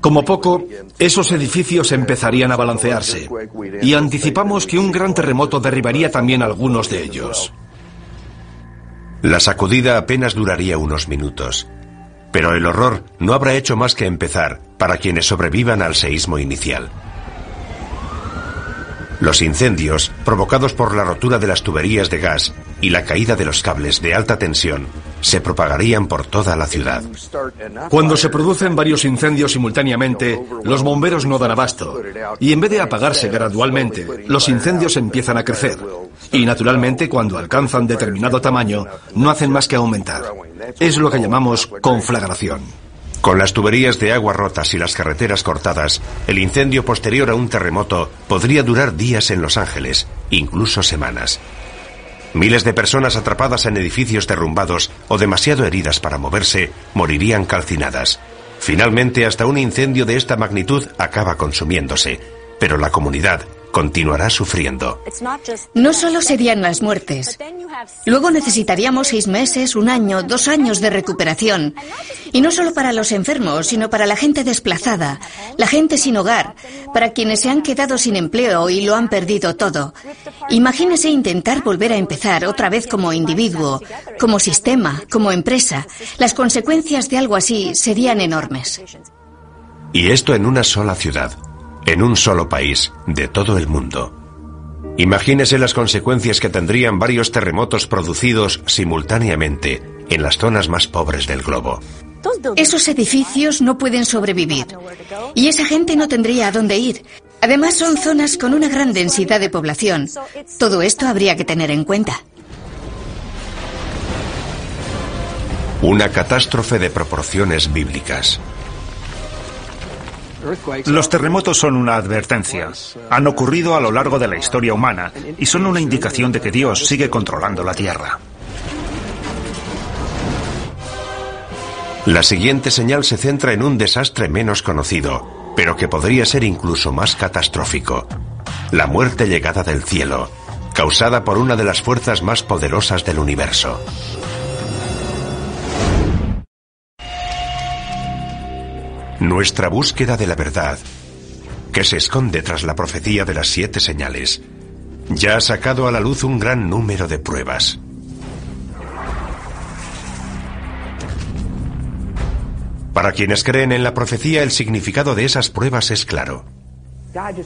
[SPEAKER 3] Como poco, esos edificios empezarían a balancearse y anticipamos que un gran terremoto derribaría también algunos de ellos.
[SPEAKER 1] La sacudida apenas duraría unos minutos, pero el horror no habrá hecho más que empezar para quienes sobrevivan al seísmo inicial. Los incendios, provocados por la rotura de las tuberías de gas y la caída de los cables de alta tensión, se propagarían por toda la ciudad.
[SPEAKER 3] Cuando se producen varios incendios simultáneamente, los bomberos no dan abasto. Y en vez de apagarse gradualmente, los incendios empiezan a crecer. Y naturalmente, cuando alcanzan determinado tamaño, no hacen más que aumentar. Es lo que llamamos conflagración.
[SPEAKER 1] Con las tuberías de agua rotas y las carreteras cortadas, el incendio posterior a un terremoto podría durar días en Los Ángeles, incluso semanas. Miles de personas atrapadas en edificios derrumbados o demasiado heridas para moverse morirían calcinadas. Finalmente, hasta un incendio de esta magnitud acaba consumiéndose, pero la comunidad continuará sufriendo.
[SPEAKER 5] No solo serían las muertes. Luego necesitaríamos seis meses, un año, dos años de recuperación. Y no solo para los enfermos, sino para la gente desplazada, la gente sin hogar, para quienes se han quedado sin empleo y lo han perdido todo. Imagínese intentar volver a empezar otra vez como individuo, como sistema, como empresa. Las consecuencias de algo así serían enormes.
[SPEAKER 1] Y esto en una sola ciudad en un solo país de todo el mundo. Imagínese las consecuencias que tendrían varios terremotos producidos simultáneamente en las zonas más pobres del globo.
[SPEAKER 5] Esos edificios no pueden sobrevivir y esa gente no tendría a dónde ir. Además son zonas con una gran densidad de población. Todo esto habría que tener en cuenta.
[SPEAKER 1] Una catástrofe de proporciones bíblicas.
[SPEAKER 2] Los terremotos son una advertencia. Han ocurrido a lo largo de la historia humana y son una indicación de que Dios sigue controlando la Tierra.
[SPEAKER 1] La siguiente señal se centra en un desastre menos conocido, pero que podría ser incluso más catastrófico. La muerte llegada del cielo, causada por una de las fuerzas más poderosas del universo. Nuestra búsqueda de la verdad, que se esconde tras la profecía de las siete señales, ya ha sacado a la luz un gran número de pruebas. Para quienes creen en la profecía, el significado de esas pruebas es claro.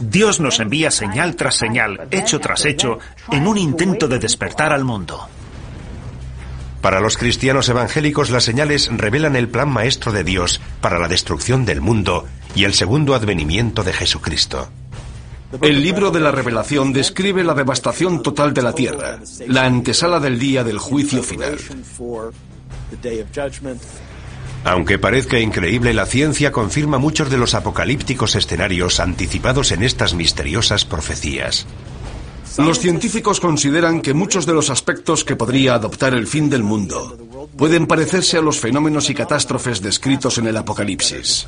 [SPEAKER 2] Dios nos envía señal tras señal, hecho tras hecho, en un intento de despertar al mundo.
[SPEAKER 1] Para los cristianos evangélicos las señales revelan el plan maestro de Dios para la destrucción del mundo y el segundo advenimiento de Jesucristo.
[SPEAKER 3] El libro de la revelación describe la devastación total de la tierra, la antesala del día del juicio final.
[SPEAKER 1] Aunque parezca increíble, la ciencia confirma muchos de los apocalípticos escenarios anticipados en estas misteriosas profecías.
[SPEAKER 3] Los científicos consideran que muchos de los aspectos que podría adoptar el fin del mundo pueden parecerse a los fenómenos y catástrofes descritos en el Apocalipsis.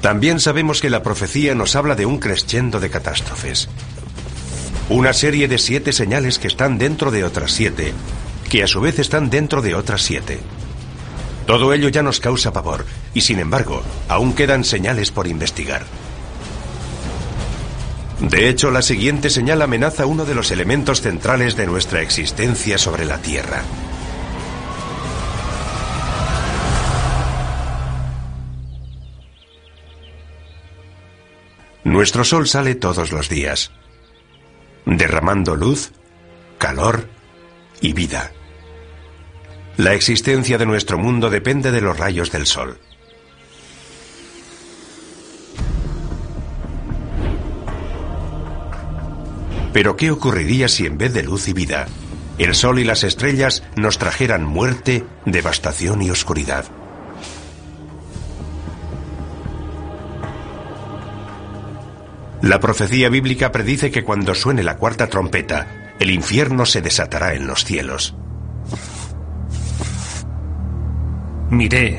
[SPEAKER 1] También sabemos que la profecía nos habla de un crescendo de catástrofes. Una serie de siete señales que están dentro de otras siete, que a su vez están dentro de otras siete. Todo ello ya nos causa pavor, y sin embargo, aún quedan señales por investigar. De hecho, la siguiente señal amenaza uno de los elementos centrales de nuestra existencia sobre la Tierra. Nuestro Sol sale todos los días, derramando luz, calor y vida. La existencia de nuestro mundo depende de los rayos del Sol. Pero ¿qué ocurriría si en vez de luz y vida, el Sol y las estrellas nos trajeran muerte, devastación y oscuridad? La profecía bíblica predice que cuando suene la cuarta trompeta, el infierno se desatará en los cielos.
[SPEAKER 2] Miré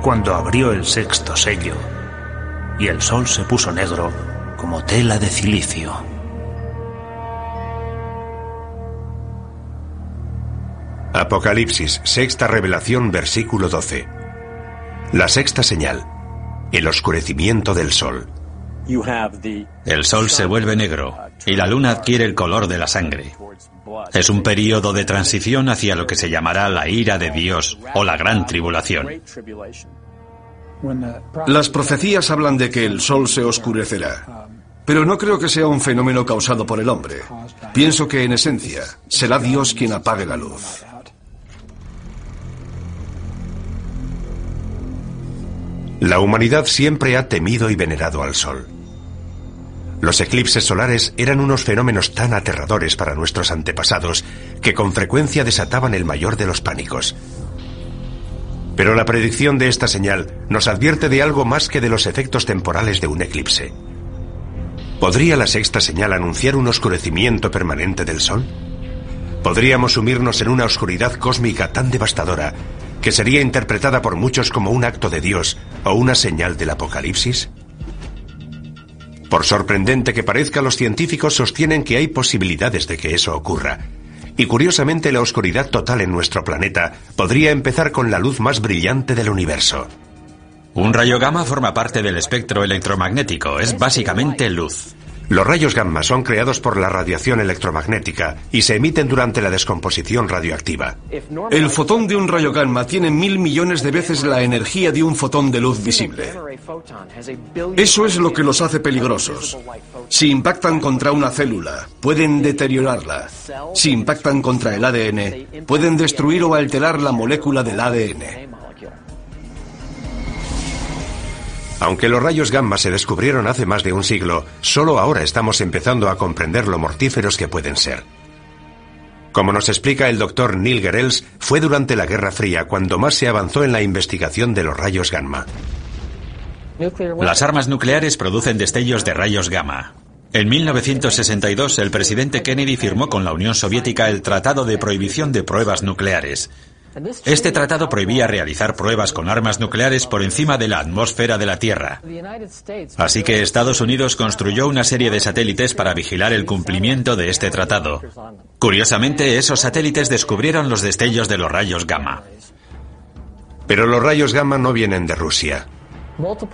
[SPEAKER 2] cuando abrió el sexto sello y el sol se puso negro como tela de cilicio.
[SPEAKER 1] Apocalipsis, sexta revelación, versículo 12. La sexta señal, el oscurecimiento del sol.
[SPEAKER 4] El sol se vuelve negro y la luna adquiere el color de la sangre. Es un periodo de transición hacia lo que se llamará la ira de Dios o la gran tribulación.
[SPEAKER 3] Las profecías hablan de que el sol se oscurecerá, pero no creo que sea un fenómeno causado por el hombre. Pienso que en esencia será Dios quien apague la luz.
[SPEAKER 1] La humanidad siempre ha temido y venerado al sol. Los eclipses solares eran unos fenómenos tan aterradores para nuestros antepasados que con frecuencia desataban el mayor de los pánicos. Pero la predicción de esta señal nos advierte de algo más que de los efectos temporales de un eclipse. ¿Podría la sexta señal anunciar un oscurecimiento permanente del Sol? Podríamos sumirnos en una oscuridad cósmica tan devastadora que sería interpretada por muchos como un acto de Dios o una señal del apocalipsis. Por sorprendente que parezca, los científicos sostienen que hay posibilidades de que eso ocurra. Y curiosamente la oscuridad total en nuestro planeta podría empezar con la luz más brillante del universo.
[SPEAKER 4] Un rayo gamma forma parte del espectro electromagnético, es básicamente luz.
[SPEAKER 1] Los rayos gamma son creados por la radiación electromagnética y se emiten durante la descomposición radioactiva.
[SPEAKER 3] El fotón de un rayo gamma tiene mil millones de veces la energía de un fotón de luz visible. Eso es lo que los hace peligrosos. Si impactan contra una célula, pueden deteriorarla. Si impactan contra el ADN, pueden destruir o alterar la molécula del ADN.
[SPEAKER 1] Aunque los rayos gamma se descubrieron hace más de un siglo, solo ahora estamos empezando a comprender lo mortíferos que pueden ser. Como nos explica el doctor Neil Gerels, fue durante la Guerra Fría cuando más se avanzó en la investigación de los rayos gamma.
[SPEAKER 4] Las armas nucleares producen destellos de rayos gamma. En 1962, el presidente Kennedy firmó con la Unión Soviética el Tratado de Prohibición de Pruebas Nucleares. Este tratado prohibía realizar pruebas con armas nucleares por encima de la atmósfera de la Tierra. Así que Estados Unidos construyó una serie de satélites para vigilar el cumplimiento de este tratado. Curiosamente, esos satélites descubrieron los destellos de los rayos gamma.
[SPEAKER 1] Pero los rayos gamma no vienen de Rusia.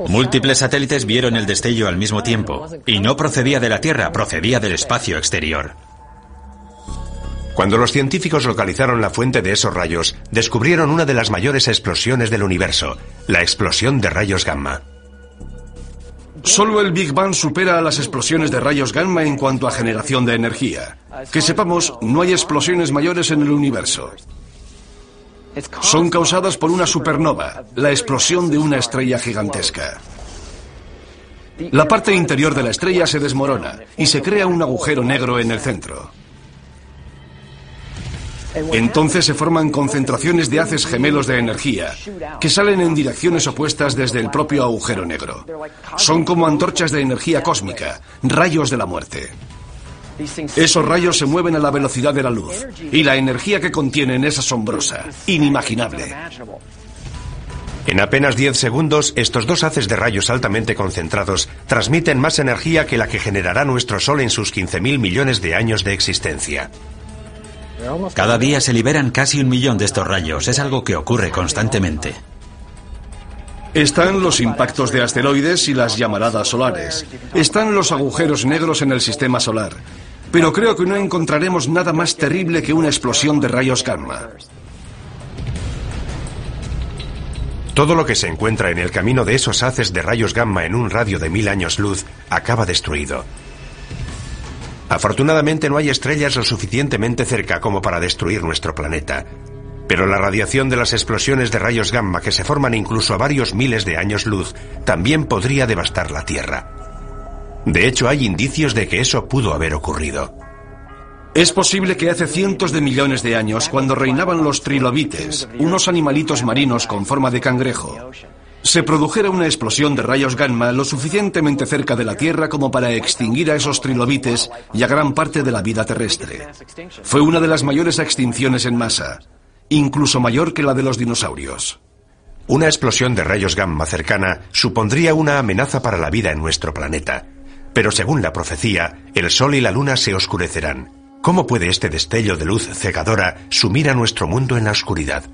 [SPEAKER 4] Múltiples satélites vieron el destello al mismo tiempo, y no procedía de la Tierra, procedía del espacio exterior.
[SPEAKER 1] Cuando los científicos localizaron la fuente de esos rayos, descubrieron una de las mayores explosiones del universo, la explosión de rayos gamma.
[SPEAKER 3] Solo el Big Bang supera a las explosiones de rayos gamma en cuanto a generación de energía. Que sepamos, no hay explosiones mayores en el universo. Son causadas por una supernova, la explosión de una estrella gigantesca. La parte interior de la estrella se desmorona y se crea un agujero negro en el centro. Entonces se forman concentraciones de haces gemelos de energía que salen en direcciones opuestas desde el propio agujero negro. Son como antorchas de energía cósmica, rayos de la muerte. Esos rayos se mueven a la velocidad de la luz y la energía que contienen es asombrosa, inimaginable.
[SPEAKER 1] En apenas 10 segundos, estos dos haces de rayos altamente concentrados transmiten más energía que la que generará nuestro Sol en sus 15.000 millones de años de existencia.
[SPEAKER 4] Cada día se liberan casi un millón de estos rayos. Es algo que ocurre constantemente.
[SPEAKER 3] Están los impactos de asteroides y las llamaradas solares. Están los agujeros negros en el sistema solar. Pero creo que no encontraremos nada más terrible que una explosión de rayos gamma.
[SPEAKER 1] Todo lo que se encuentra en el camino de esos haces de rayos gamma en un radio de mil años luz acaba destruido. Afortunadamente no hay estrellas lo suficientemente cerca como para destruir nuestro planeta. Pero la radiación de las explosiones de rayos gamma que se forman incluso a varios miles de años luz también podría devastar la Tierra. De hecho, hay indicios de que eso pudo haber ocurrido.
[SPEAKER 3] Es posible que hace cientos de millones de años, cuando reinaban los trilobites, unos animalitos marinos con forma de cangrejo, se produjera una explosión de rayos gamma lo suficientemente cerca de la Tierra como para extinguir a esos trilobites y a gran parte de la vida terrestre. Fue una de las mayores extinciones en masa, incluso mayor que la de los dinosaurios.
[SPEAKER 1] Una explosión de rayos gamma cercana supondría una amenaza para la vida en nuestro planeta. Pero según la profecía, el Sol y la Luna se oscurecerán. ¿Cómo puede este destello de luz cegadora sumir a nuestro mundo en la oscuridad?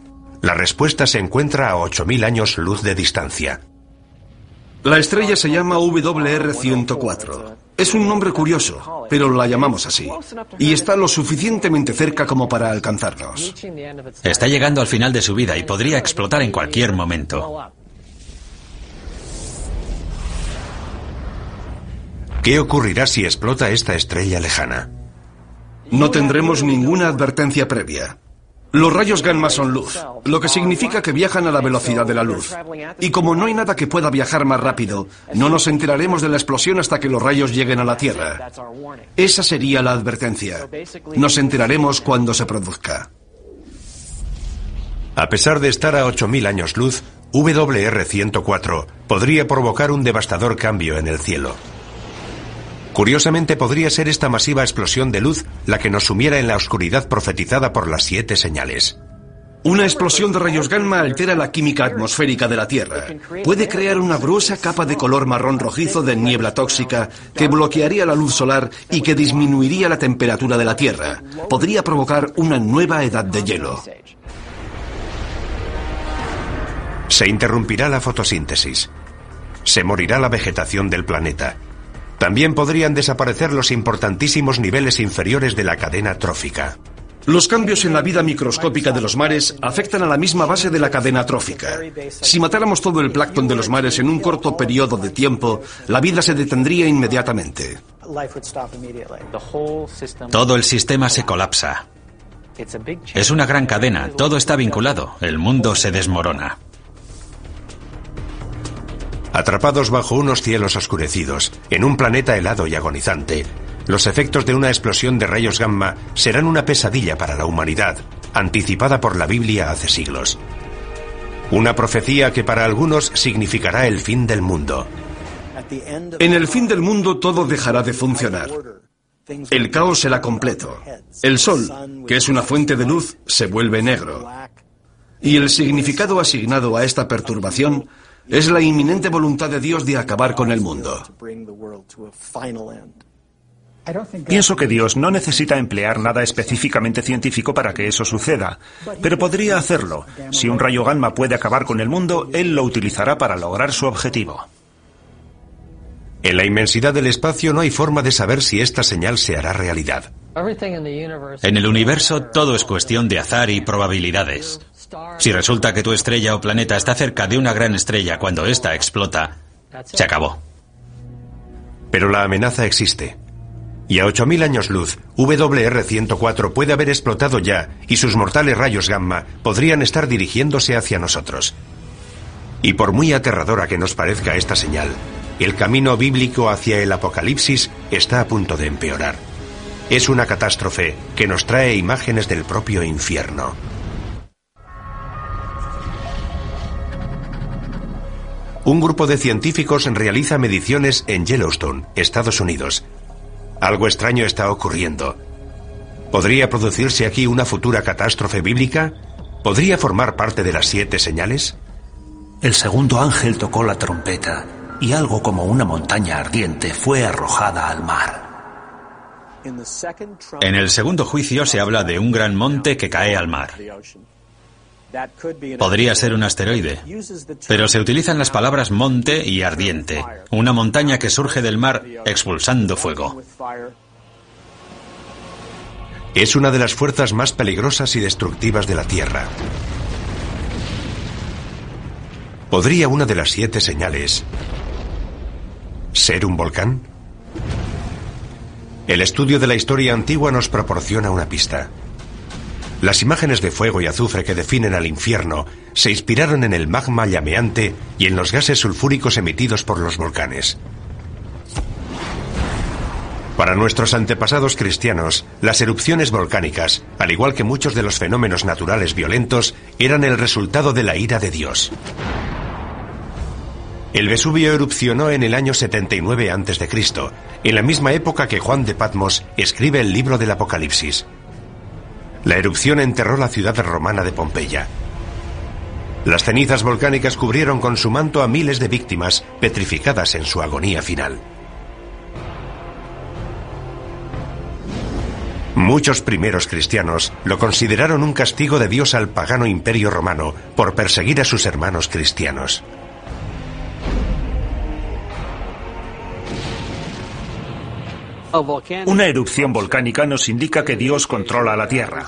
[SPEAKER 1] La respuesta se encuentra a 8.000 años luz de distancia.
[SPEAKER 3] La estrella se llama WR104. Es un nombre curioso, pero la llamamos así. Y está lo suficientemente cerca como para alcanzarnos.
[SPEAKER 4] Está llegando al final de su vida y podría explotar en cualquier momento.
[SPEAKER 1] ¿Qué ocurrirá si explota esta estrella lejana?
[SPEAKER 3] No tendremos ninguna advertencia previa. Los rayos gamma son luz, lo que significa que viajan a la velocidad de la luz. Y como no hay nada que pueda viajar más rápido, no nos enteraremos de la explosión hasta que los rayos lleguen a la Tierra. Esa sería la advertencia. Nos enteraremos cuando se produzca.
[SPEAKER 1] A pesar de estar a 8.000 años luz, WR-104 podría provocar un devastador cambio en el cielo. Curiosamente podría ser esta masiva explosión de luz la que nos sumiera en la oscuridad profetizada por las siete señales.
[SPEAKER 3] Una explosión de rayos gamma altera la química atmosférica de la Tierra. Puede crear una gruesa capa de color marrón rojizo de niebla tóxica que bloquearía la luz solar y que disminuiría la temperatura de la Tierra. Podría provocar una nueva edad de hielo.
[SPEAKER 1] Se interrumpirá la fotosíntesis. Se morirá la vegetación del planeta. También podrían desaparecer los importantísimos niveles inferiores de la cadena trófica.
[SPEAKER 3] Los cambios en la vida microscópica de los mares afectan a la misma base de la cadena trófica. Si matáramos todo el plancton de los mares en un corto periodo de tiempo, la vida se detendría inmediatamente.
[SPEAKER 4] Todo el sistema se colapsa. Es una gran cadena, todo está vinculado, el mundo se desmorona.
[SPEAKER 1] Atrapados bajo unos cielos oscurecidos, en un planeta helado y agonizante, los efectos de una explosión de rayos gamma serán una pesadilla para la humanidad, anticipada por la Biblia hace siglos. Una profecía que para algunos significará el fin del mundo.
[SPEAKER 3] En el fin del mundo todo dejará de funcionar. El caos será completo. El sol, que es una fuente de luz, se vuelve negro. Y el significado asignado a esta perturbación es la inminente voluntad de Dios de acabar con el mundo.
[SPEAKER 2] Pienso que Dios no necesita emplear nada específicamente científico para que eso suceda, pero podría hacerlo. Si un rayo gamma puede acabar con el mundo, Él lo utilizará para lograr su objetivo.
[SPEAKER 1] En la inmensidad del espacio no hay forma de saber si esta señal se hará realidad.
[SPEAKER 4] En el universo todo es cuestión de azar y probabilidades. Si resulta que tu estrella o planeta está cerca de una gran estrella cuando ésta explota, se acabó.
[SPEAKER 1] Pero la amenaza existe. Y a 8.000 años luz, WR-104 puede haber explotado ya y sus mortales rayos gamma podrían estar dirigiéndose hacia nosotros. Y por muy aterradora que nos parezca esta señal, el camino bíblico hacia el apocalipsis está a punto de empeorar. Es una catástrofe que nos trae imágenes del propio infierno. Un grupo de científicos realiza mediciones en Yellowstone, Estados Unidos, algo extraño está ocurriendo. ¿Podría producirse aquí una futura catástrofe bíblica? ¿Podría formar parte de las siete señales?
[SPEAKER 2] El segundo ángel tocó la trompeta y algo como una montaña ardiente fue arrojada al mar.
[SPEAKER 4] En el segundo juicio se habla de un gran monte que cae al mar. Podría ser un asteroide, pero se utilizan las palabras monte y ardiente, una montaña que surge del mar expulsando fuego.
[SPEAKER 1] Es una de las fuerzas más peligrosas y destructivas de la Tierra. ¿Podría una de las siete señales ser un volcán? El estudio de la historia antigua nos proporciona una pista. Las imágenes de fuego y azufre que definen al infierno se inspiraron en el magma llameante y en los gases sulfúricos emitidos por los volcanes. Para nuestros antepasados cristianos, las erupciones volcánicas, al igual que muchos de los fenómenos naturales violentos, eran el resultado de la ira de Dios. El Vesubio erupcionó en el año 79 a.C., en la misma época que Juan de Patmos escribe el libro del Apocalipsis. La erupción enterró la ciudad romana de Pompeya. Las cenizas volcánicas cubrieron con su manto a miles de víctimas petrificadas en su agonía final. Muchos primeros cristianos lo consideraron un castigo de Dios al pagano imperio romano por perseguir a sus hermanos cristianos.
[SPEAKER 2] Una erupción volcánica nos indica que Dios controla la Tierra.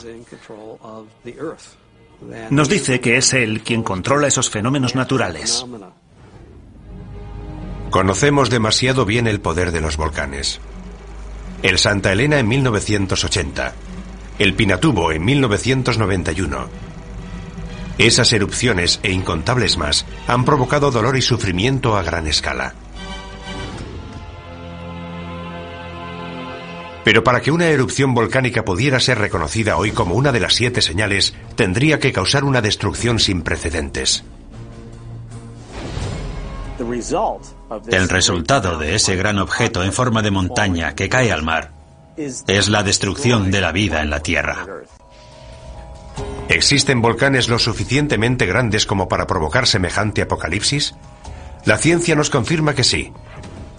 [SPEAKER 2] Nos dice que es Él quien controla esos fenómenos naturales.
[SPEAKER 1] Conocemos demasiado bien el poder de los volcanes. El Santa Elena en 1980. El Pinatubo en 1991. Esas erupciones e incontables más han provocado dolor y sufrimiento a gran escala. Pero para que una erupción volcánica pudiera ser reconocida hoy como una de las siete señales, tendría que causar una destrucción sin precedentes.
[SPEAKER 4] El resultado de ese gran objeto en forma de montaña que cae al mar es la destrucción de la vida en la Tierra.
[SPEAKER 1] ¿Existen volcanes lo suficientemente grandes como para provocar semejante apocalipsis? La ciencia nos confirma que sí.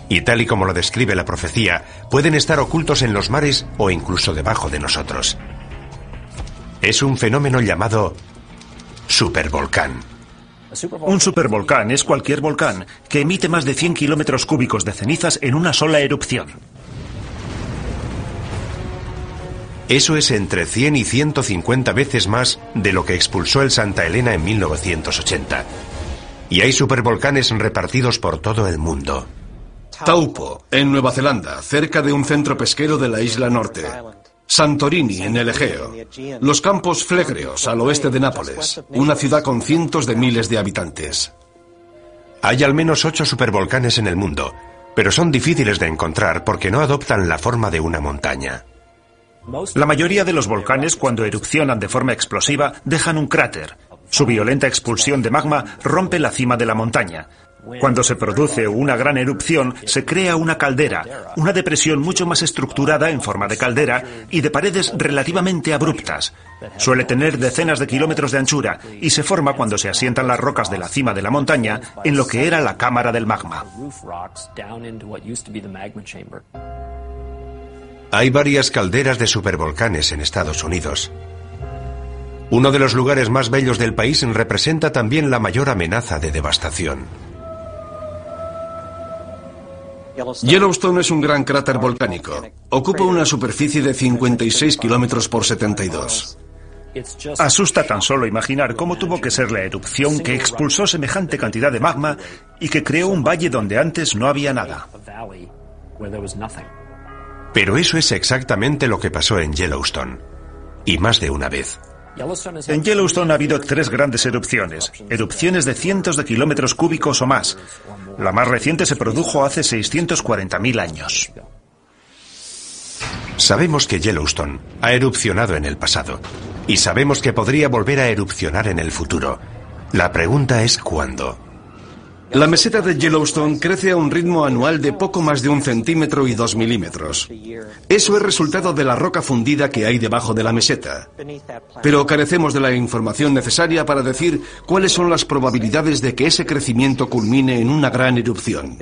[SPEAKER 1] Y tal y como lo describe la profecía, pueden estar ocultos en los mares o incluso debajo de nosotros. Es un fenómeno llamado supervolcán.
[SPEAKER 2] Un supervolcán es cualquier volcán que emite más de 100 kilómetros cúbicos de cenizas en una sola erupción.
[SPEAKER 1] Eso es entre 100 y 150 veces más de lo que expulsó el Santa Elena en 1980. Y hay supervolcanes repartidos por todo el mundo.
[SPEAKER 3] Taupo, en Nueva Zelanda, cerca de un centro pesquero de la isla norte. Santorini, en el Egeo. Los campos Flegreos, al oeste de Nápoles. Una ciudad con cientos de miles de habitantes.
[SPEAKER 1] Hay al menos ocho supervolcanes en el mundo, pero son difíciles de encontrar porque no adoptan la forma de una montaña.
[SPEAKER 2] La mayoría de los volcanes, cuando erupcionan de forma explosiva, dejan un cráter. Su violenta expulsión de magma rompe la cima de la montaña. Cuando se produce una gran erupción, se crea una caldera, una depresión mucho más estructurada en forma de caldera y de paredes relativamente abruptas. Suele tener decenas de kilómetros de anchura y se forma cuando se asientan las rocas de la cima de la montaña en lo que era la cámara del magma.
[SPEAKER 1] Hay varias calderas de supervolcanes en Estados Unidos. Uno de los lugares más bellos del país representa también la mayor amenaza de devastación.
[SPEAKER 3] Yellowstone es un gran cráter volcánico. Ocupa una superficie de 56 kilómetros por 72.
[SPEAKER 2] Asusta tan solo imaginar cómo tuvo que ser la erupción que expulsó semejante cantidad de magma y que creó un valle donde antes no había nada.
[SPEAKER 1] Pero eso es exactamente lo que pasó en Yellowstone. Y más de una vez.
[SPEAKER 2] En Yellowstone ha habido tres grandes erupciones, erupciones de cientos de kilómetros cúbicos o más. La más reciente se produjo hace 640.000 años.
[SPEAKER 1] Sabemos que Yellowstone ha erupcionado en el pasado y sabemos que podría volver a erupcionar en el futuro. La pregunta es cuándo.
[SPEAKER 3] La meseta de Yellowstone crece a un ritmo anual de poco más de un centímetro y dos milímetros. Eso es resultado de la roca fundida que hay debajo de la meseta. Pero carecemos de la información necesaria para decir cuáles son las probabilidades de que ese crecimiento culmine en una gran erupción.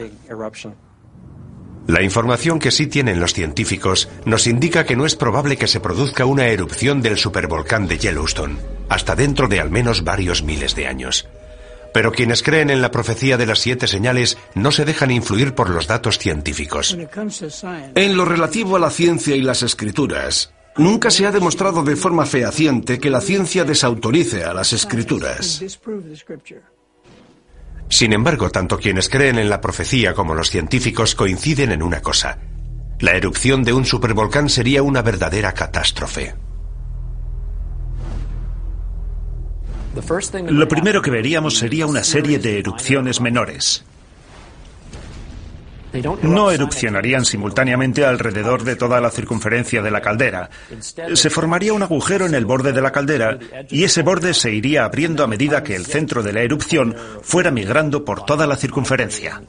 [SPEAKER 1] La información que sí tienen los científicos nos indica que no es probable que se produzca una erupción del supervolcán de Yellowstone, hasta dentro de al menos varios miles de años. Pero quienes creen en la profecía de las siete señales no se dejan influir por los datos científicos.
[SPEAKER 3] En lo relativo a la ciencia y las escrituras, nunca se ha demostrado de forma fehaciente que la ciencia desautorice a las escrituras.
[SPEAKER 1] Sin embargo, tanto quienes creen en la profecía como los científicos coinciden en una cosa. La erupción de un supervolcán sería una verdadera catástrofe.
[SPEAKER 2] Lo primero que veríamos sería una serie de erupciones menores. No erupcionarían simultáneamente alrededor de toda la circunferencia de la caldera. Se formaría un agujero en el borde de la caldera y ese borde se iría abriendo a medida que el centro de la erupción fuera migrando por toda la circunferencia.